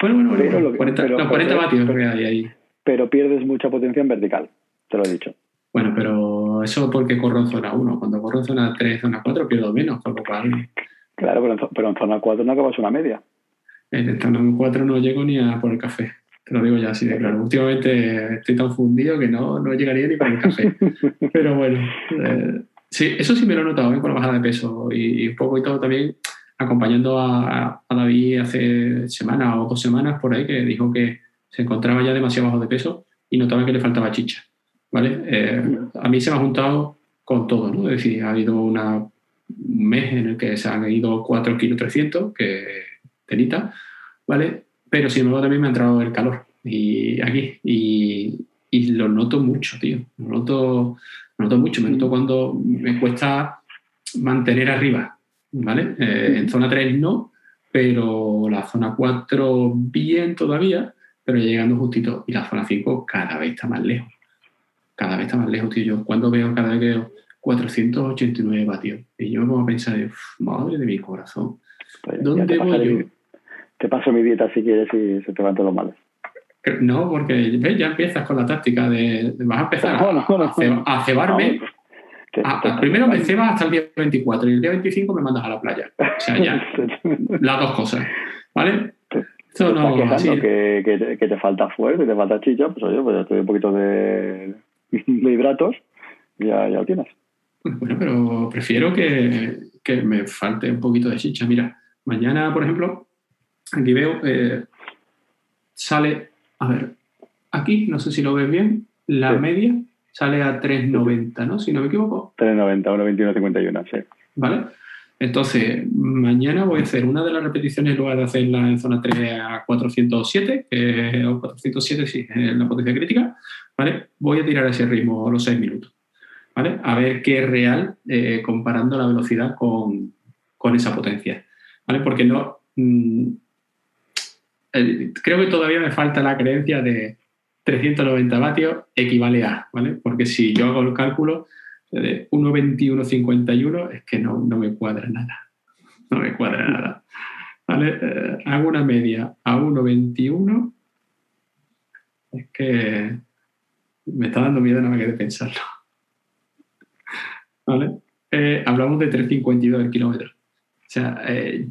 Speaker 2: Bueno, bueno, bueno. Lo 40, pero, los 40 vatios pero, que hay ahí.
Speaker 3: Pero pierdes mucha potencia en vertical, te lo he dicho.
Speaker 2: Bueno, pero eso porque corro en zona 1. Cuando corro en zona 3, zona 4, pierdo menos, por lo cual.
Speaker 3: Claro, pero en, pero en zona 4 no acabas una media.
Speaker 2: En zona 4 no llego ni a por el café. Te lo digo ya así de claro. Últimamente estoy tan fundido que no, no llegaría ni por el café. pero bueno, eh, sí, eso sí me lo he notado ¿eh? con la bajada de peso y, y un poco y todo también acompañando a, David hace semanas o dos semanas por ahí, que dijo que se encontraba ya demasiado bajo de peso y notaba que le faltaba chicha. ¿vale? Eh, a mí se me ha juntado con todo, ¿no? Es decir, ha habido una, un mes en el que se han ido 4 kilos 300, que telita, ¿vale? Pero sin embargo también me ha entrado el calor y aquí y, y lo noto mucho, tío. Lo noto, lo noto mucho. Me noto cuando me cuesta mantener arriba ¿vale? Eh, en zona 3 no, pero la zona 4 bien todavía, pero llegando justito. Y la zona 5 cada vez está más lejos. Cada vez está más lejos, tío. Yo cuando veo, cada vez que veo 489 vatios, y yo me pongo a pensar, madre de mi corazón, pues ¿dónde voy yo?
Speaker 3: te paso mi dieta si quieres y se te van todos los males.
Speaker 2: No, porque ¿ves? ya empiezas con la táctica de, vas a empezar a, cebarme Ah, pues primero me cebas hasta el día 24 y el día 25 me mandas a la playa. O sea, ya. las dos cosas. ¿Vale?
Speaker 3: Esto no, que, que, que, te falta fuerte, te falta chicha, pues oye, pues ya te doy un poquito de, de hidratos y ya, ya lo tienes.
Speaker 2: Bueno, pero prefiero que, que, me falte un poquito de chicha. Mira, mañana, por ejemplo, aquí veo, eh, sale, a ver, aquí, no sé si lo ves bien, la media sale a 3,90, ¿no? Si no me equivoco.
Speaker 3: 3,90, 1,21,51, sí.
Speaker 2: ¿Vale? Entonces, mañana voy a hacer una de las repeticiones en lugar de hacerla en zona 3 a 407, que, o 407 sí, es la potencia crítica, ¿vale? Voy a tirar ese ritmo a los 6 minutos, ¿vale? A ver qué es real eh, comparando la velocidad con, con, esa potencia, ¿vale? Porque no... Mmm, creo que todavía me falta la creencia de 390 vatios equivale a, ¿vale? Porque si yo hago el cálculo de 1,21,51 es que no, no me cuadra nada. No me cuadra nada. ¿Vale? Eh, hago una media a 1,21. Es que me está dando miedo nada más que de pensarlo. ¿Vale? Eh, hablamos de 3,52 el kilómetro. O sea, eh,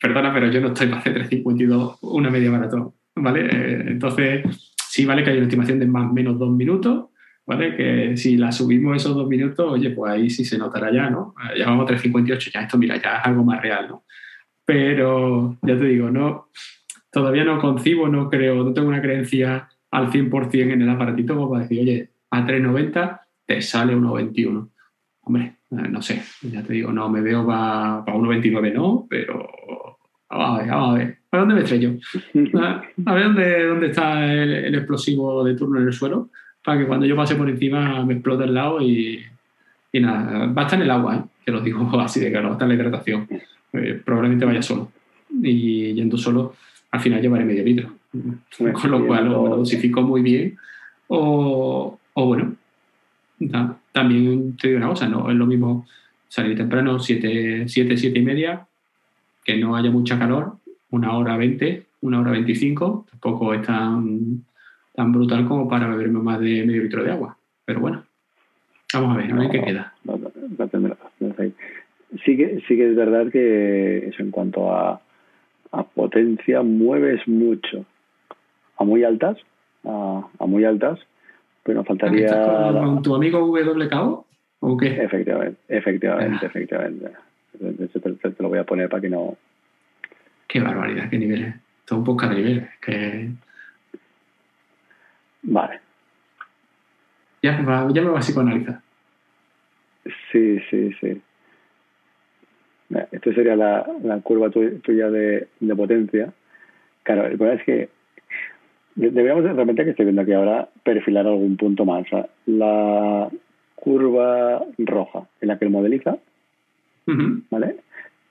Speaker 2: perdona, pero yo no estoy para hacer 3,52 una media maratón. ¿Vale? entonces, sí, vale que hay una estimación de más o menos dos minutos, ¿vale? Que si la subimos esos dos minutos, oye, pues ahí sí se notará ya, ¿no? Ya vamos a 3,58, ya esto, mira, ya es algo más real, ¿no? Pero, ya te digo, no, todavía no concibo, no creo, no tengo una creencia al 100% en el aparatito como para decir, oye, a 3,90 te sale 1,21. Hombre, eh, no sé, ya te digo, no me veo para, para 1,29 no, pero vamos a ver, vamos a ver. ¿A dónde me estrello? A, ver dónde, dónde está el, explosivo de turno en el suelo para que cuando yo pase por encima me explote el lado y, y nada, va a estar en el agua, ¿eh? que lo digo así de claro, va a estar en la hidratación. Eh, probablemente vaya solo. Y yendo solo, al final llevaré medio litro. Con lo cual lo, dosifico muy bien. O, o bueno, también te digo una cosa, no es lo mismo salir temprano, 7, 7, 7 y media, que no haya mucha calor, una hora 20, una hora 25, tampoco es tan, tan brutal como para beberme más de medio litro de agua. Pero bueno, vamos a ver, a ver qué queda.
Speaker 3: Sí que, sí que es verdad que eso en cuanto a, a potencia mueves mucho. A muy altas, a, a muy altas, pero faltaría...
Speaker 2: ¿Con tu amigo WKO o qué?
Speaker 3: Efectivamente, efectivamente, ah. efectivamente. Te, te, lo voy a poner para que no...
Speaker 2: Qué barbaridad, qué niveles. Todo un poco de niveles. Que...
Speaker 3: Vale.
Speaker 2: Ya, ya me va a psicoanalizar.
Speaker 3: Sí, sí, sí. Esto sería la, la curva tuya de, de, potencia. Claro, el problema es que deberíamos realmente que estoy viendo aquí ahora perfilar algún punto más. la curva roja en la que él modeliza, ¿vale?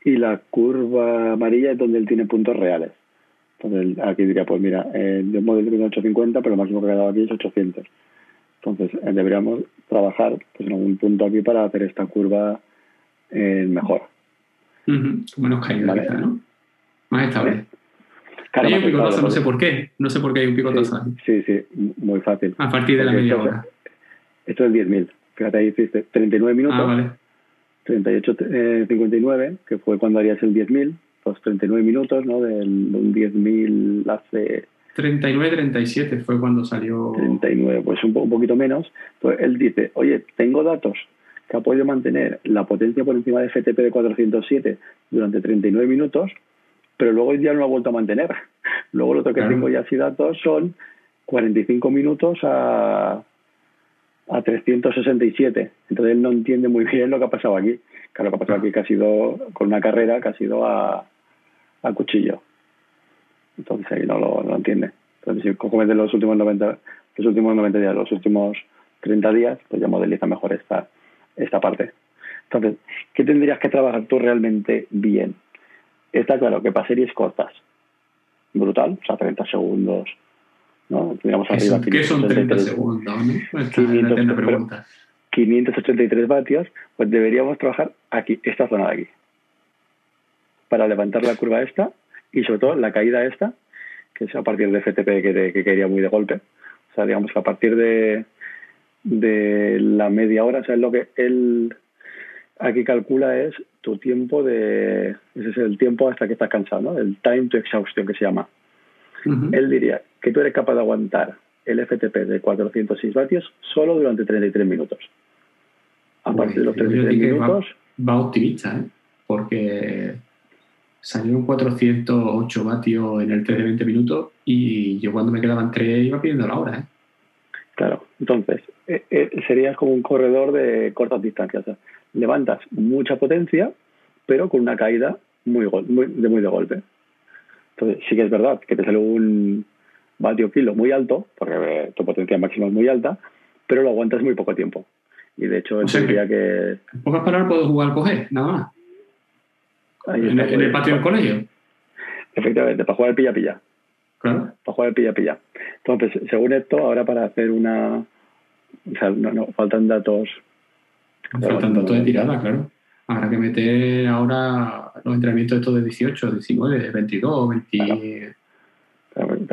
Speaker 3: Y la curva amarilla es donde él tiene puntos reales. Entonces aquí diría, pues mira, eh, yo modelo tiene 850, pero lo máximo que he dado aquí es 800. Entonces eh, deberíamos trabajar pues, en algún punto aquí para hacer esta curva eh, mejor.
Speaker 2: Menos caída, ¿no? Más estable. hay un picotazo, no sé por qué. No sé por qué hay un picotazo.
Speaker 3: Sí, sí, muy fácil.
Speaker 2: A partir de la media hora.
Speaker 3: Esto es 10.000. Fíjate, ahí hiciste 39 minutos. Ah, vale. 38.59, eh, que fue cuando harías el 10.000. Pues 39 minutos, ¿no? De un 10.000 hace...
Speaker 2: 39-37 fue cuando salió...
Speaker 3: 39, pues un, un poquito menos. Pues él dice, oye, tengo datos que ha podido mantener la potencia por encima de FTP de 407 durante 39 minutos, pero luego ya no lo ha vuelto a mantener. Luego lo otro que tengo ya así datos son 45 minutos a, a 367. Entonces él no entiende muy bien lo que ha pasado aquí. Claro, lo que ha pasado aquí que ha sido con una carrera que ha sido a, a cuchillo. Entonces ahí no lo, no entiende. Entonces si coges los últimos 90, los últimos 90 días, los últimos 30 días, pues ya modeliza mejor esta, esta parte. Entonces, ¿qué tendrías que trabajar tú realmente bien? Está claro que para series cortas, brutal, o sea, 30 segundos, ¿no?
Speaker 2: Tendríamos arriba ¿Qué son 30 segundos?
Speaker 3: 583 vatios, pues deberíamos trabajar aquí, esta zona de aquí, para levantar la curva esta y sobre todo la caída esta, que es a partir de FTP que, que quería muy de golpe. O sea, digamos que a partir de, de la media hora, o sea, lo que él aquí calcula es tu tiempo de, ese es el tiempo hasta que estás cansado, ¿no? El time to exhaustion que se llama. Él diría que tú eres capaz de aguantar el FTP de 406 vatios solo durante 33 minutos. A partir de los 33 minutos...
Speaker 2: Va, optimista, ¿eh? Porque salió un 408 vatios en el 3 de 20 minutos y yo cuando me quedaban 3 iba pidiendo la hora, ¿eh?
Speaker 3: Claro, entonces eh, eh, serías como un corredor de cortas distancias. levantas mucha potencia, pero con una caída muy, muy, de muy de golpe. Entonces, sí que es verdad que te sale un vatio kilo muy alto, porque eh, tu potencia máxima es muy alta, pero lo aguantas muy poco tiempo. Y de hecho, tendría que,
Speaker 2: En pocas palabras, puedo jugar coger, nada más. en, el, patio del colegio.
Speaker 3: Efectivamente, para jugar al pilla-pilla.
Speaker 2: Claro.
Speaker 3: Para jugar el pilla-pilla. Entonces, según esto, ahora para hacer una. O sea, no, no, faltan datos.
Speaker 2: Faltan datos de tirada, claro. Habrá que meter ahora los entrenamientos estos de 18, 19, 22, 20.
Speaker 3: Claro.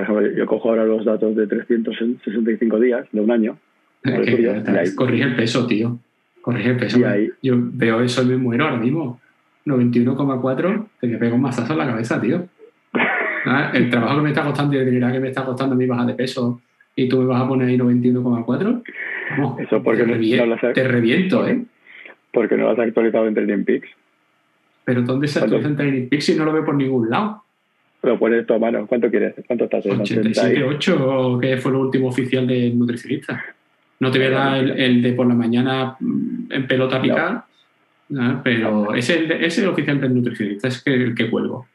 Speaker 3: Por ejemplo, yo cojo ahora los datos de 365 días de un año.
Speaker 2: Es que,
Speaker 3: tuyo, y ahí-
Speaker 2: corrige el peso, tío. Corrige el peso.
Speaker 3: Ahí-
Speaker 2: Yo veo eso y me muero ahora mismo. 91,4, te me pego un mazazo en la cabeza, tío. Ah, El trabajo que me está costando y el dinero que me está costando a mí bajar de peso y tú me vas a poner ahí 91,4. vamos,
Speaker 3: Eso porque
Speaker 2: te,
Speaker 3: no-
Speaker 2: te reviento, ¿eh?
Speaker 3: Porque no lo has actualizado en Training Peaks.
Speaker 2: Pero ¿dónde se actualiza en Training Peaks si no lo veo por ningún lado?
Speaker 3: Lo pones tú a mano. ¿Cuánto quieres? ¿Cuánto estás? en?
Speaker 2: 87,8, que fue lo último oficial del nutricionista. No te voy a dar el, el de por la mañana mm, en pelota picada, ¿no? pero ese es el, de- es el oficial del nutricionista, es que, el que cuelgo.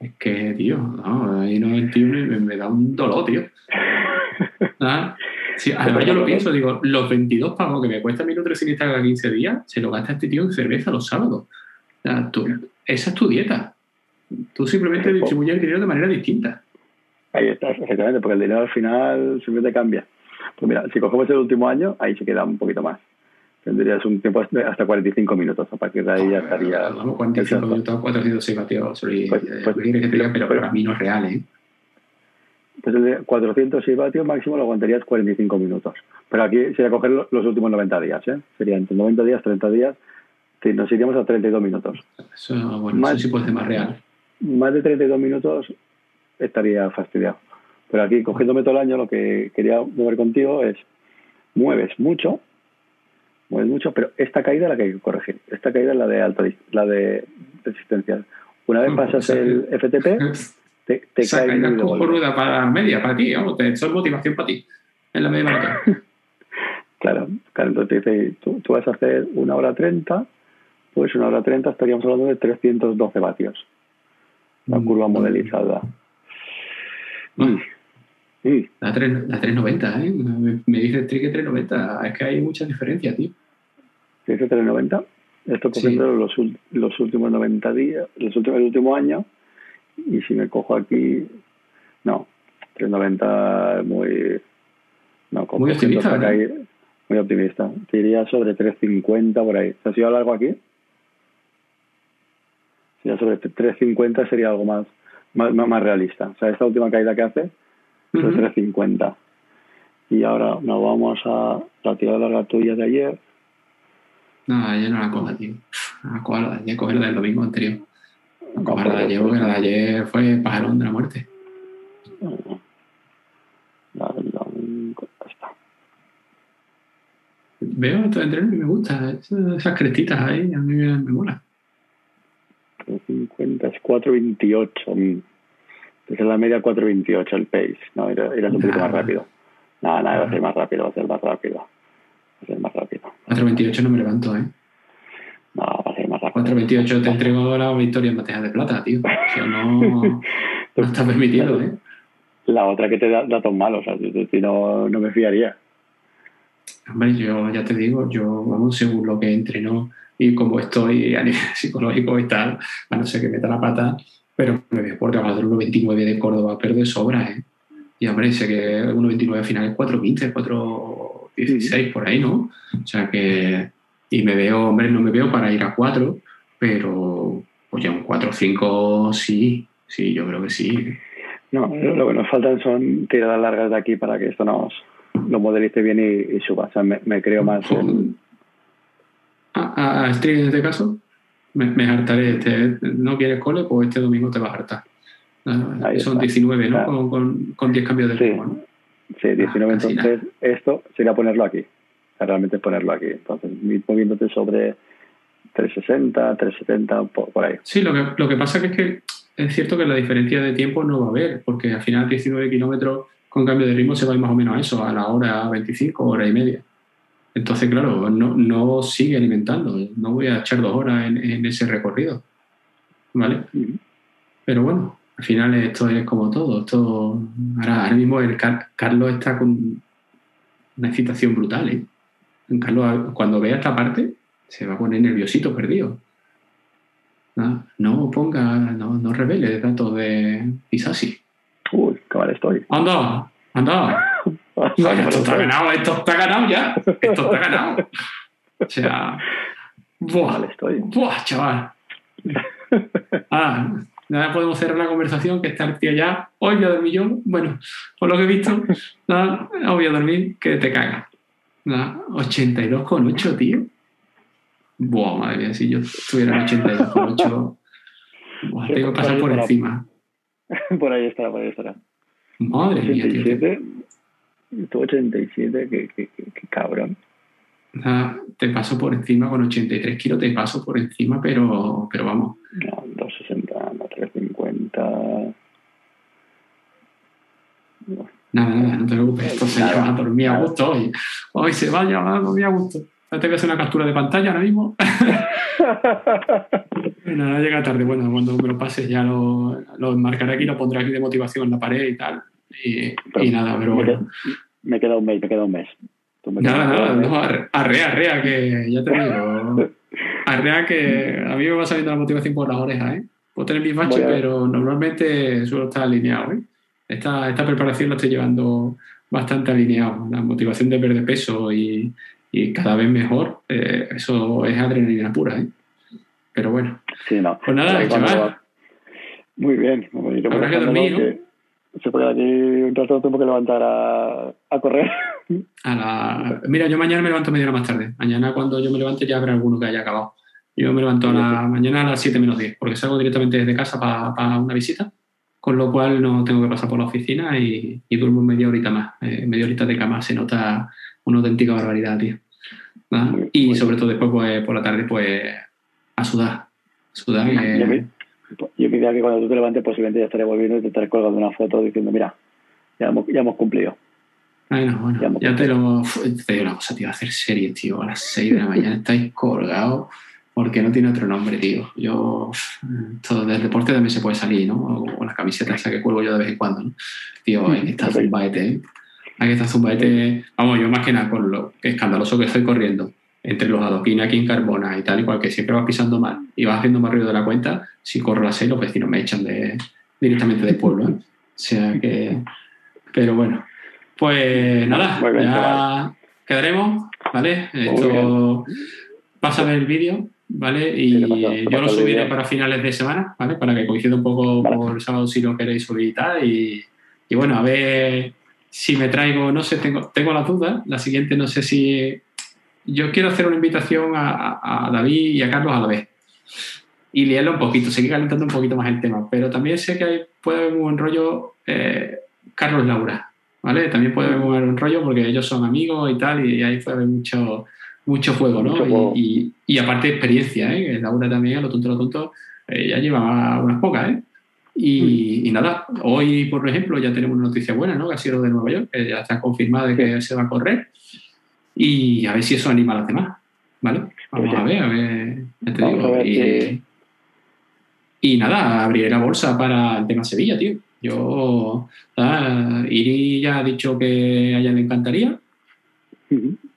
Speaker 2: Es que, tío, no, ahí 91 y me, me da un dolor, tío. ¿Ah? Sí, además yo lo pienso, digo, los 22 pavos que me cuesta mi nutricionista cada 15 días, se lo gasta este tío en cerveza los sábados. Sea, tú- esa es tu dieta. Tú simplemente distribuyes el dinero de manera distinta.
Speaker 3: Ahí estás, exactamente, porque el dinero al final siempre te cambia. Pues mira, si cogemos el último año, ahí se queda un poquito más. Tendrías un tiempo hasta hasta 45 minutos. A partir de ahí ya estaría.
Speaker 2: Vamos, 45
Speaker 3: Exacto.
Speaker 2: minutos, 406 vatios.
Speaker 3: Pues-
Speaker 2: eh,
Speaker 3: pues-
Speaker 2: pero,
Speaker 3: pero-
Speaker 2: para mí no es real, ¿eh?
Speaker 3: Pues el de 406 vatios máximo lo aguantarías 45 minutos. Pero aquí sería coger lo- los últimos 90 días, ¿eh? Serían entre 90 días, 30 días. Sí, Nos iríamos a 32 minutos.
Speaker 2: Eso, bueno,
Speaker 3: Más-
Speaker 2: eso sí puede ser más real.
Speaker 3: Más de 32 minutos estaría fastidiado. Pero aquí, cogiéndome todo el año, lo que quería mover contigo es mueves mucho, mueves mucho, pero esta caída es la que hay que corregir. Esta caída es la de alta la de resistencia. Una vez
Speaker 2: Mm,
Speaker 3: pasas
Speaker 2: o sea,
Speaker 3: el FTP, te, te cae
Speaker 2: caída
Speaker 3: muy de golpe.
Speaker 2: cojonuda para media, para ti, vamos, te- motivación para ti. En la media maratón.
Speaker 3: Claro, claro, entonces te dice, tú, tú vas a hacer una hora 30, pues una hora 30 estaríamos hablando de 312 vatios. La
Speaker 2: Mm.
Speaker 3: curva modelizada.
Speaker 2: Mm.
Speaker 3: Mm.
Speaker 2: La, 3, la 390, ¿eh? Me, me dice el trique 390. Es que hay mucha diferencia, tío.
Speaker 3: Dice 390. Esto
Speaker 2: Sí.
Speaker 3: cogiendo los, ul- los últimos 90 días, los últimos, el último año. Y si me cojo aquí, no, 390 es muy. No,
Speaker 2: Muy optimista, ¿no?
Speaker 3: caída- muy optimista. Te iría sobre 350 por ahí. ¿Te ha sido algo aquí? Ya sobre 350 sería algo más, más, más, realista. O sea, esta última caída que hace, sobre
Speaker 2: Ujú.
Speaker 3: 350. Y ahora nos vamos a la tirada larga tuya de ayer.
Speaker 2: No, ayer no la coja, tío. No la coja la de ayer, coge la del domingo anterior. No coja la de ayer, porque la de ayer fue pajarón de la muerte.
Speaker 3: La del domingo, está.
Speaker 2: Veo estos entrenos y me gusta. Esas esas crestitas ahí, a mí me, me mola.
Speaker 3: 350 es 428. mm. Esa es la media 428 el pace. No, era, era un poquito más rápido. No, no, va a ser más rápido, va a ser más rápido. Va a ser más rápido.
Speaker 2: 4.28 no me levanto, ¿eh?
Speaker 3: No, va a ser más rápido.
Speaker 2: 4.28 te entrego la victoria en bandeja de plata, tío. Eso no, no está permitido, ¿eh?
Speaker 3: La otra que te da datos malos, o sea, si, no, no me fiaría.
Speaker 2: Hombre, yo ya te digo, yo, vamos, según lo que entreno y como estoy a nivel psicológico y tal, a no ser que meta la pata, pero me voy por debajo del 1.29 de Córdoba, pero de sobra, ¿eh? Y hombre, sé que el 1.29 al final es 4.15, 4.16 por ahí, ¿no? O sea que, y me veo, hombre, no me veo para ir a 4, pero pues ya un 4.5 sí, sí, yo creo que sí.
Speaker 3: No, lo que nos faltan son tiradas largas de aquí para que esto nos lo modelice bien y, y suba. O sea, me, me creo más en,
Speaker 2: A, a, en este caso, me, me hartaré. Este, ¿No quieres cole? Pues este domingo te vas a hartar. Ah,
Speaker 3: Ahí
Speaker 2: son
Speaker 3: está.
Speaker 2: 19, ¿no?
Speaker 3: Claro.
Speaker 2: Con, con, con 10 cambios de
Speaker 3: Sí.
Speaker 2: ritmo, ¿no?
Speaker 3: Sí, 19.
Speaker 2: Ah, casi
Speaker 3: entonces, esto sería ponerlo aquí. Realmente ponerlo aquí. Entonces, moviéndote sobre 360, 370, por, por ahí.
Speaker 2: Sí, lo que, lo que pasa que es que es cierto que la diferencia de tiempo no va a haber, porque al final 19 kilómetros con cambio de ritmo se va a ir más o menos a eso, a la hora 25, hora y media. Entonces, claro, no, no sigue alimentando. No voy a echar dos horas en, en ese recorrido. ¿Vale? Pero bueno, al final esto es como todo. Esto, ahora, ahora mismo el Car- Carlos está con una excitación brutal. ¿eh? Carlos, cuando vea esta parte, se va a poner nerviosito, perdido. No, no ponga, no, no revele datos de Isasi.
Speaker 3: Uy, qué mal estoy.
Speaker 2: ¡Anda! ¡Anda! No, esto está ganado, esto está ganado ya. Esto está ganado. O sea. Buah,
Speaker 3: estoy.
Speaker 2: buah, chaval. Ah, nada, podemos cerrar la conversación, que está el tío ya. Hoy voy a dormir yo. Bueno, por lo que he visto, nada, voy a dormir, que te cagas. Nada, 82,8, tío. Buah, madre mía, si yo estuviera en 82,8, buah, tengo que pasar por encima.
Speaker 3: Por ahí estará, por ahí estará.
Speaker 2: Madre mía, tío.
Speaker 3: 87. Tú 87, qué, qué, qué, qué cabrón.
Speaker 2: Nada, te paso por encima con 83 kilos, te paso por encima, pero, pero vamos.
Speaker 3: No, 260, no, 350. No.
Speaker 2: Nada, nada, no te preocupes. Esto se llama a dormir a gusto hoy. Hoy se va a a dormir a gusto. Te voy a hacer una captura de pantalla ahora mismo. Nada, llega tarde. Bueno, cuando me lo pases ya lo, lo enmarcaré aquí, lo pondré aquí de motivación en la pared y tal. Y, y nada, pero
Speaker 3: me,
Speaker 2: bueno.
Speaker 3: queda, me queda un mes, me queda un mes. Me
Speaker 2: Nada, nada, no, arre- arrea, arrea, que ya te digo. Arrea que a mí me va saliendo la motivación por las orejas, ¿eh? Puedo tener mis baches, pero normalmente suelo estar alineado, ¿eh? Esta, esta preparación la estoy llevando bastante alineado. La motivación de perder peso y, y cada vez mejor, eh, eso es adrenalina pura, ¿eh? Pero bueno,
Speaker 3: Sí, no.
Speaker 2: pues nada, chaval.
Speaker 3: va- Muy bien.
Speaker 2: Habrá que dormir, ¿no?
Speaker 3: que Se puede aquí un rato tengo que levantar a, a correr.
Speaker 2: A la... Mira, yo mañana me levanto media hora más tarde. Mañana cuando yo me levante ya habrá alguno que haya acabado. Yo me levanto a la mañana a las 7 menos 10, porque salgo directamente desde casa para una visita, con lo cual no tengo que pasar por la oficina y, y duermo media horita más. Eh, media horita de cama se nota una auténtica barbaridad, tío.
Speaker 3: Muy-
Speaker 2: y sobre todo después, pues, por la tarde, pues, a sudar. Sudar que-
Speaker 3: Yo, es que cuando tú te levantes posiblemente ya estaré volviendo y te estaré colgando una foto diciendo, mira, ya hemos, ya hemos cumplido.
Speaker 2: Bueno, bueno,
Speaker 3: Ya hemos
Speaker 2: ya te lo. Te digo una cosa, tío, hacer series, tío, a las 6 de la mañana estáis colgados porque no tiene otro nombre, tío. Yo. Todo del deporte también se puede salir, ¿no? O, la camiseta esa que cuelgo yo de vez en cuando, ¿no? Tío, hay que estar zumbaete, ¿eh? Hay que estar zumbaete. Vamos, yo más que nada con lo escandaloso que estoy corriendo entre los adoquines aquí en Carbona y tal y cual, que siempre vas pisando mal y vas haciendo más ruido de la cuenta, si corro a las 6 los vecinos me echan de, directamente del pueblo, ¿eh? O sea que. Pero bueno. Pues nada,
Speaker 3: bien,
Speaker 2: ya quedaremos, ¿vale? Esto ver el vídeo, ¿vale? Y
Speaker 3: Sí, paso-
Speaker 2: yo lo subiré para finales de semana, ¿vale? Para que coincida un poco
Speaker 3: Vale.
Speaker 2: por el sábado si lo queréis subir y tal. Y, y bueno, a ver si me traigo, no sé, tengo, tengo las dudas. La siguiente no sé si... Yo quiero hacer una invitación a, a- David y a Carlos a la vez. Y liarlo un poquito, seguir calentando un poquito más el tema. Pero también sé que hay- puede haber un buen rollo eh, Carlos Laura, ¿vale? También puede haber un buen rollo porque ellos son amigos y tal, y ahí puede haber mucho, mucho juego, ¿no?
Speaker 3: Mucho.
Speaker 2: Y, y- y aparte experiencia, ¿eh? Laura también, a lo tonto, a lo tonto, eh, ya lleva unas pocas, ¿eh? Y, y nada, hoy, por ejemplo, ya tenemos una noticia buena, ¿no? Que ha sido de Nueva York, que ya está confirmada de que se va a correr. Y a ver si eso anima a las demás, ¿vale? Vamos a ver, a ver, ya te digo. y, nada, abriré la bolsa para el tema Sevilla, tío. Yo, nada, Iri ya ha dicho que a ella le encantaría.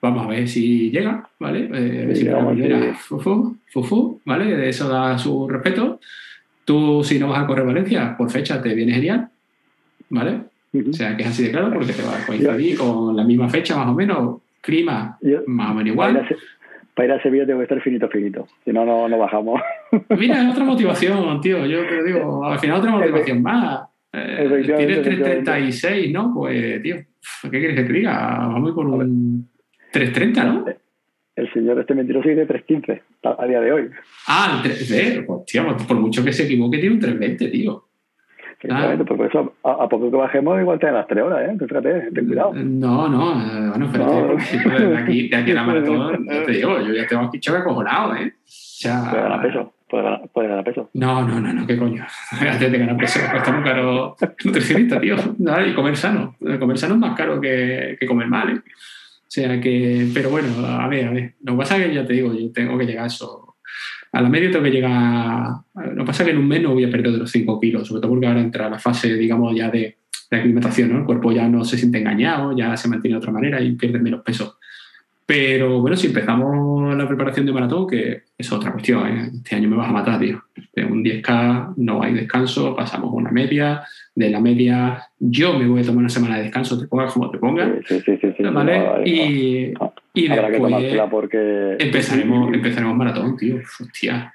Speaker 2: Vamos a ver si llega, ¿vale? Eh, a ver
Speaker 3: Sí,
Speaker 2: si
Speaker 3: sí.
Speaker 2: fufu, fufu, ¿vale? Eso da su respeto. Tú, si no vas a correr Valencia, por fecha te viene genial, ¿vale? O sea, que es así de claro porque te va a coincidir con la misma fecha más o menos, clima
Speaker 3: Yo-
Speaker 2: más o menos
Speaker 3: para, ir
Speaker 2: igual.
Speaker 3: a, para ir a Sevilla tengo que estar finito, finito. Si no, no, no bajamos.
Speaker 2: Mira, es otra motivación, tío. Yo te lo digo, al final otra motivación más. Eh, tienes
Speaker 3: efectivamente.
Speaker 2: 336, ¿no? Pues, tío, ¿qué quieres que te diga? Vamos por un 330, ¿no?
Speaker 3: El señor este mentiroso dice 3.15 a, día de hoy.
Speaker 2: Ah, el 3, pues, tío, por mucho que se equivoque, tiene un 320, tío.
Speaker 3: Efectivamente, pues por eso a, a poco que bajemos igual te dan las 3 horas, ¿eh? Fíjate, ten cuidado.
Speaker 2: No, no, eh, bueno, espérate,
Speaker 3: No.
Speaker 2: si de aquí, de aquí a la maratón, ya te digo, yo ya tengo aquí choque acojonado, ¿eh? O sea,
Speaker 3: Puede ganar peso. Puede ganar, puede ganar peso.
Speaker 2: No, no, no, no, qué coño. Antes de ganar peso, cuesta muy caro nutricionista, tío. Y comer sano. Comer sano es más caro que, que comer mal, ¿eh? O sea que, pero bueno, a ver, a ver. Lo que pasa es que ya te digo, yo tengo que llegar a eso. A la media tengo que llegar. Lo que pasa es que en un mes no voy a perder de los 5 kilos, sobre todo porque ahora entra la fase, digamos, ya de, de aclimatación, ¿no? El cuerpo ya no se siente engañado, ya se mantiene de otra manera y pierde menos peso. Pero bueno, si empezamos la preparación de maratón, que es otra cuestión, ¿eh? este año me vas a matar, tío. De un 10K no hay descanso, pasamos una media, de la media yo me voy a tomar una semana de descanso, te pongas como te pongas.
Speaker 3: Sí, sí, sí.
Speaker 2: ¿Vale?
Speaker 3: no,
Speaker 2: y,
Speaker 3: no.
Speaker 2: y
Speaker 3: Habrá que tomársela porque...
Speaker 2: empezaremos, empezaremos maratón, tío. Hostia.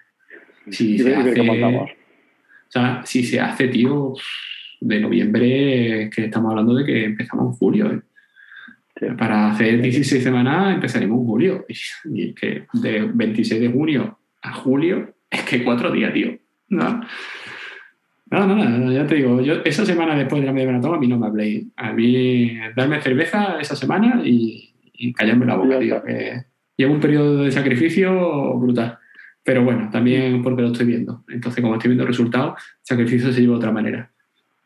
Speaker 2: Si
Speaker 3: Y
Speaker 2: se hace, o sea, si se hace, tío, de noviembre, que estamos hablando de que empezamos en julio. ¿eh?
Speaker 3: Sí.
Speaker 2: Para hacer 16 semanas empezaremos en julio. Y es que de 26 de junio a julio, es que cuatro días, tío. No. Nada, nada, ya te digo, yo esa semana después de la media maratón a mí no me habléis. A mí darme cerveza esa semana y, y callarme la boca, tío. Que llevo un periodo de sacrificio brutal. Pero bueno, también porque lo estoy viendo. Entonces, como estoy viendo resultados, sacrificio se lleva de otra manera.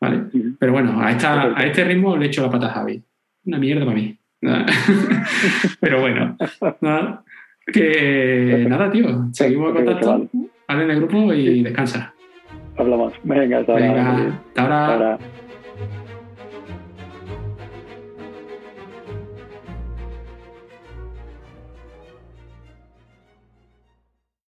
Speaker 2: ¿Vale? Pero bueno, a, esta, a este ritmo le echo la pata a Javi. Una mierda para mí. Pero bueno, nada. Que nada, tío. Seguimos en contacto. Vale en el grupo y descansa.
Speaker 3: Hablamos. Venga, hasta ahora.
Speaker 2: Venga.
Speaker 3: Hasta ahora.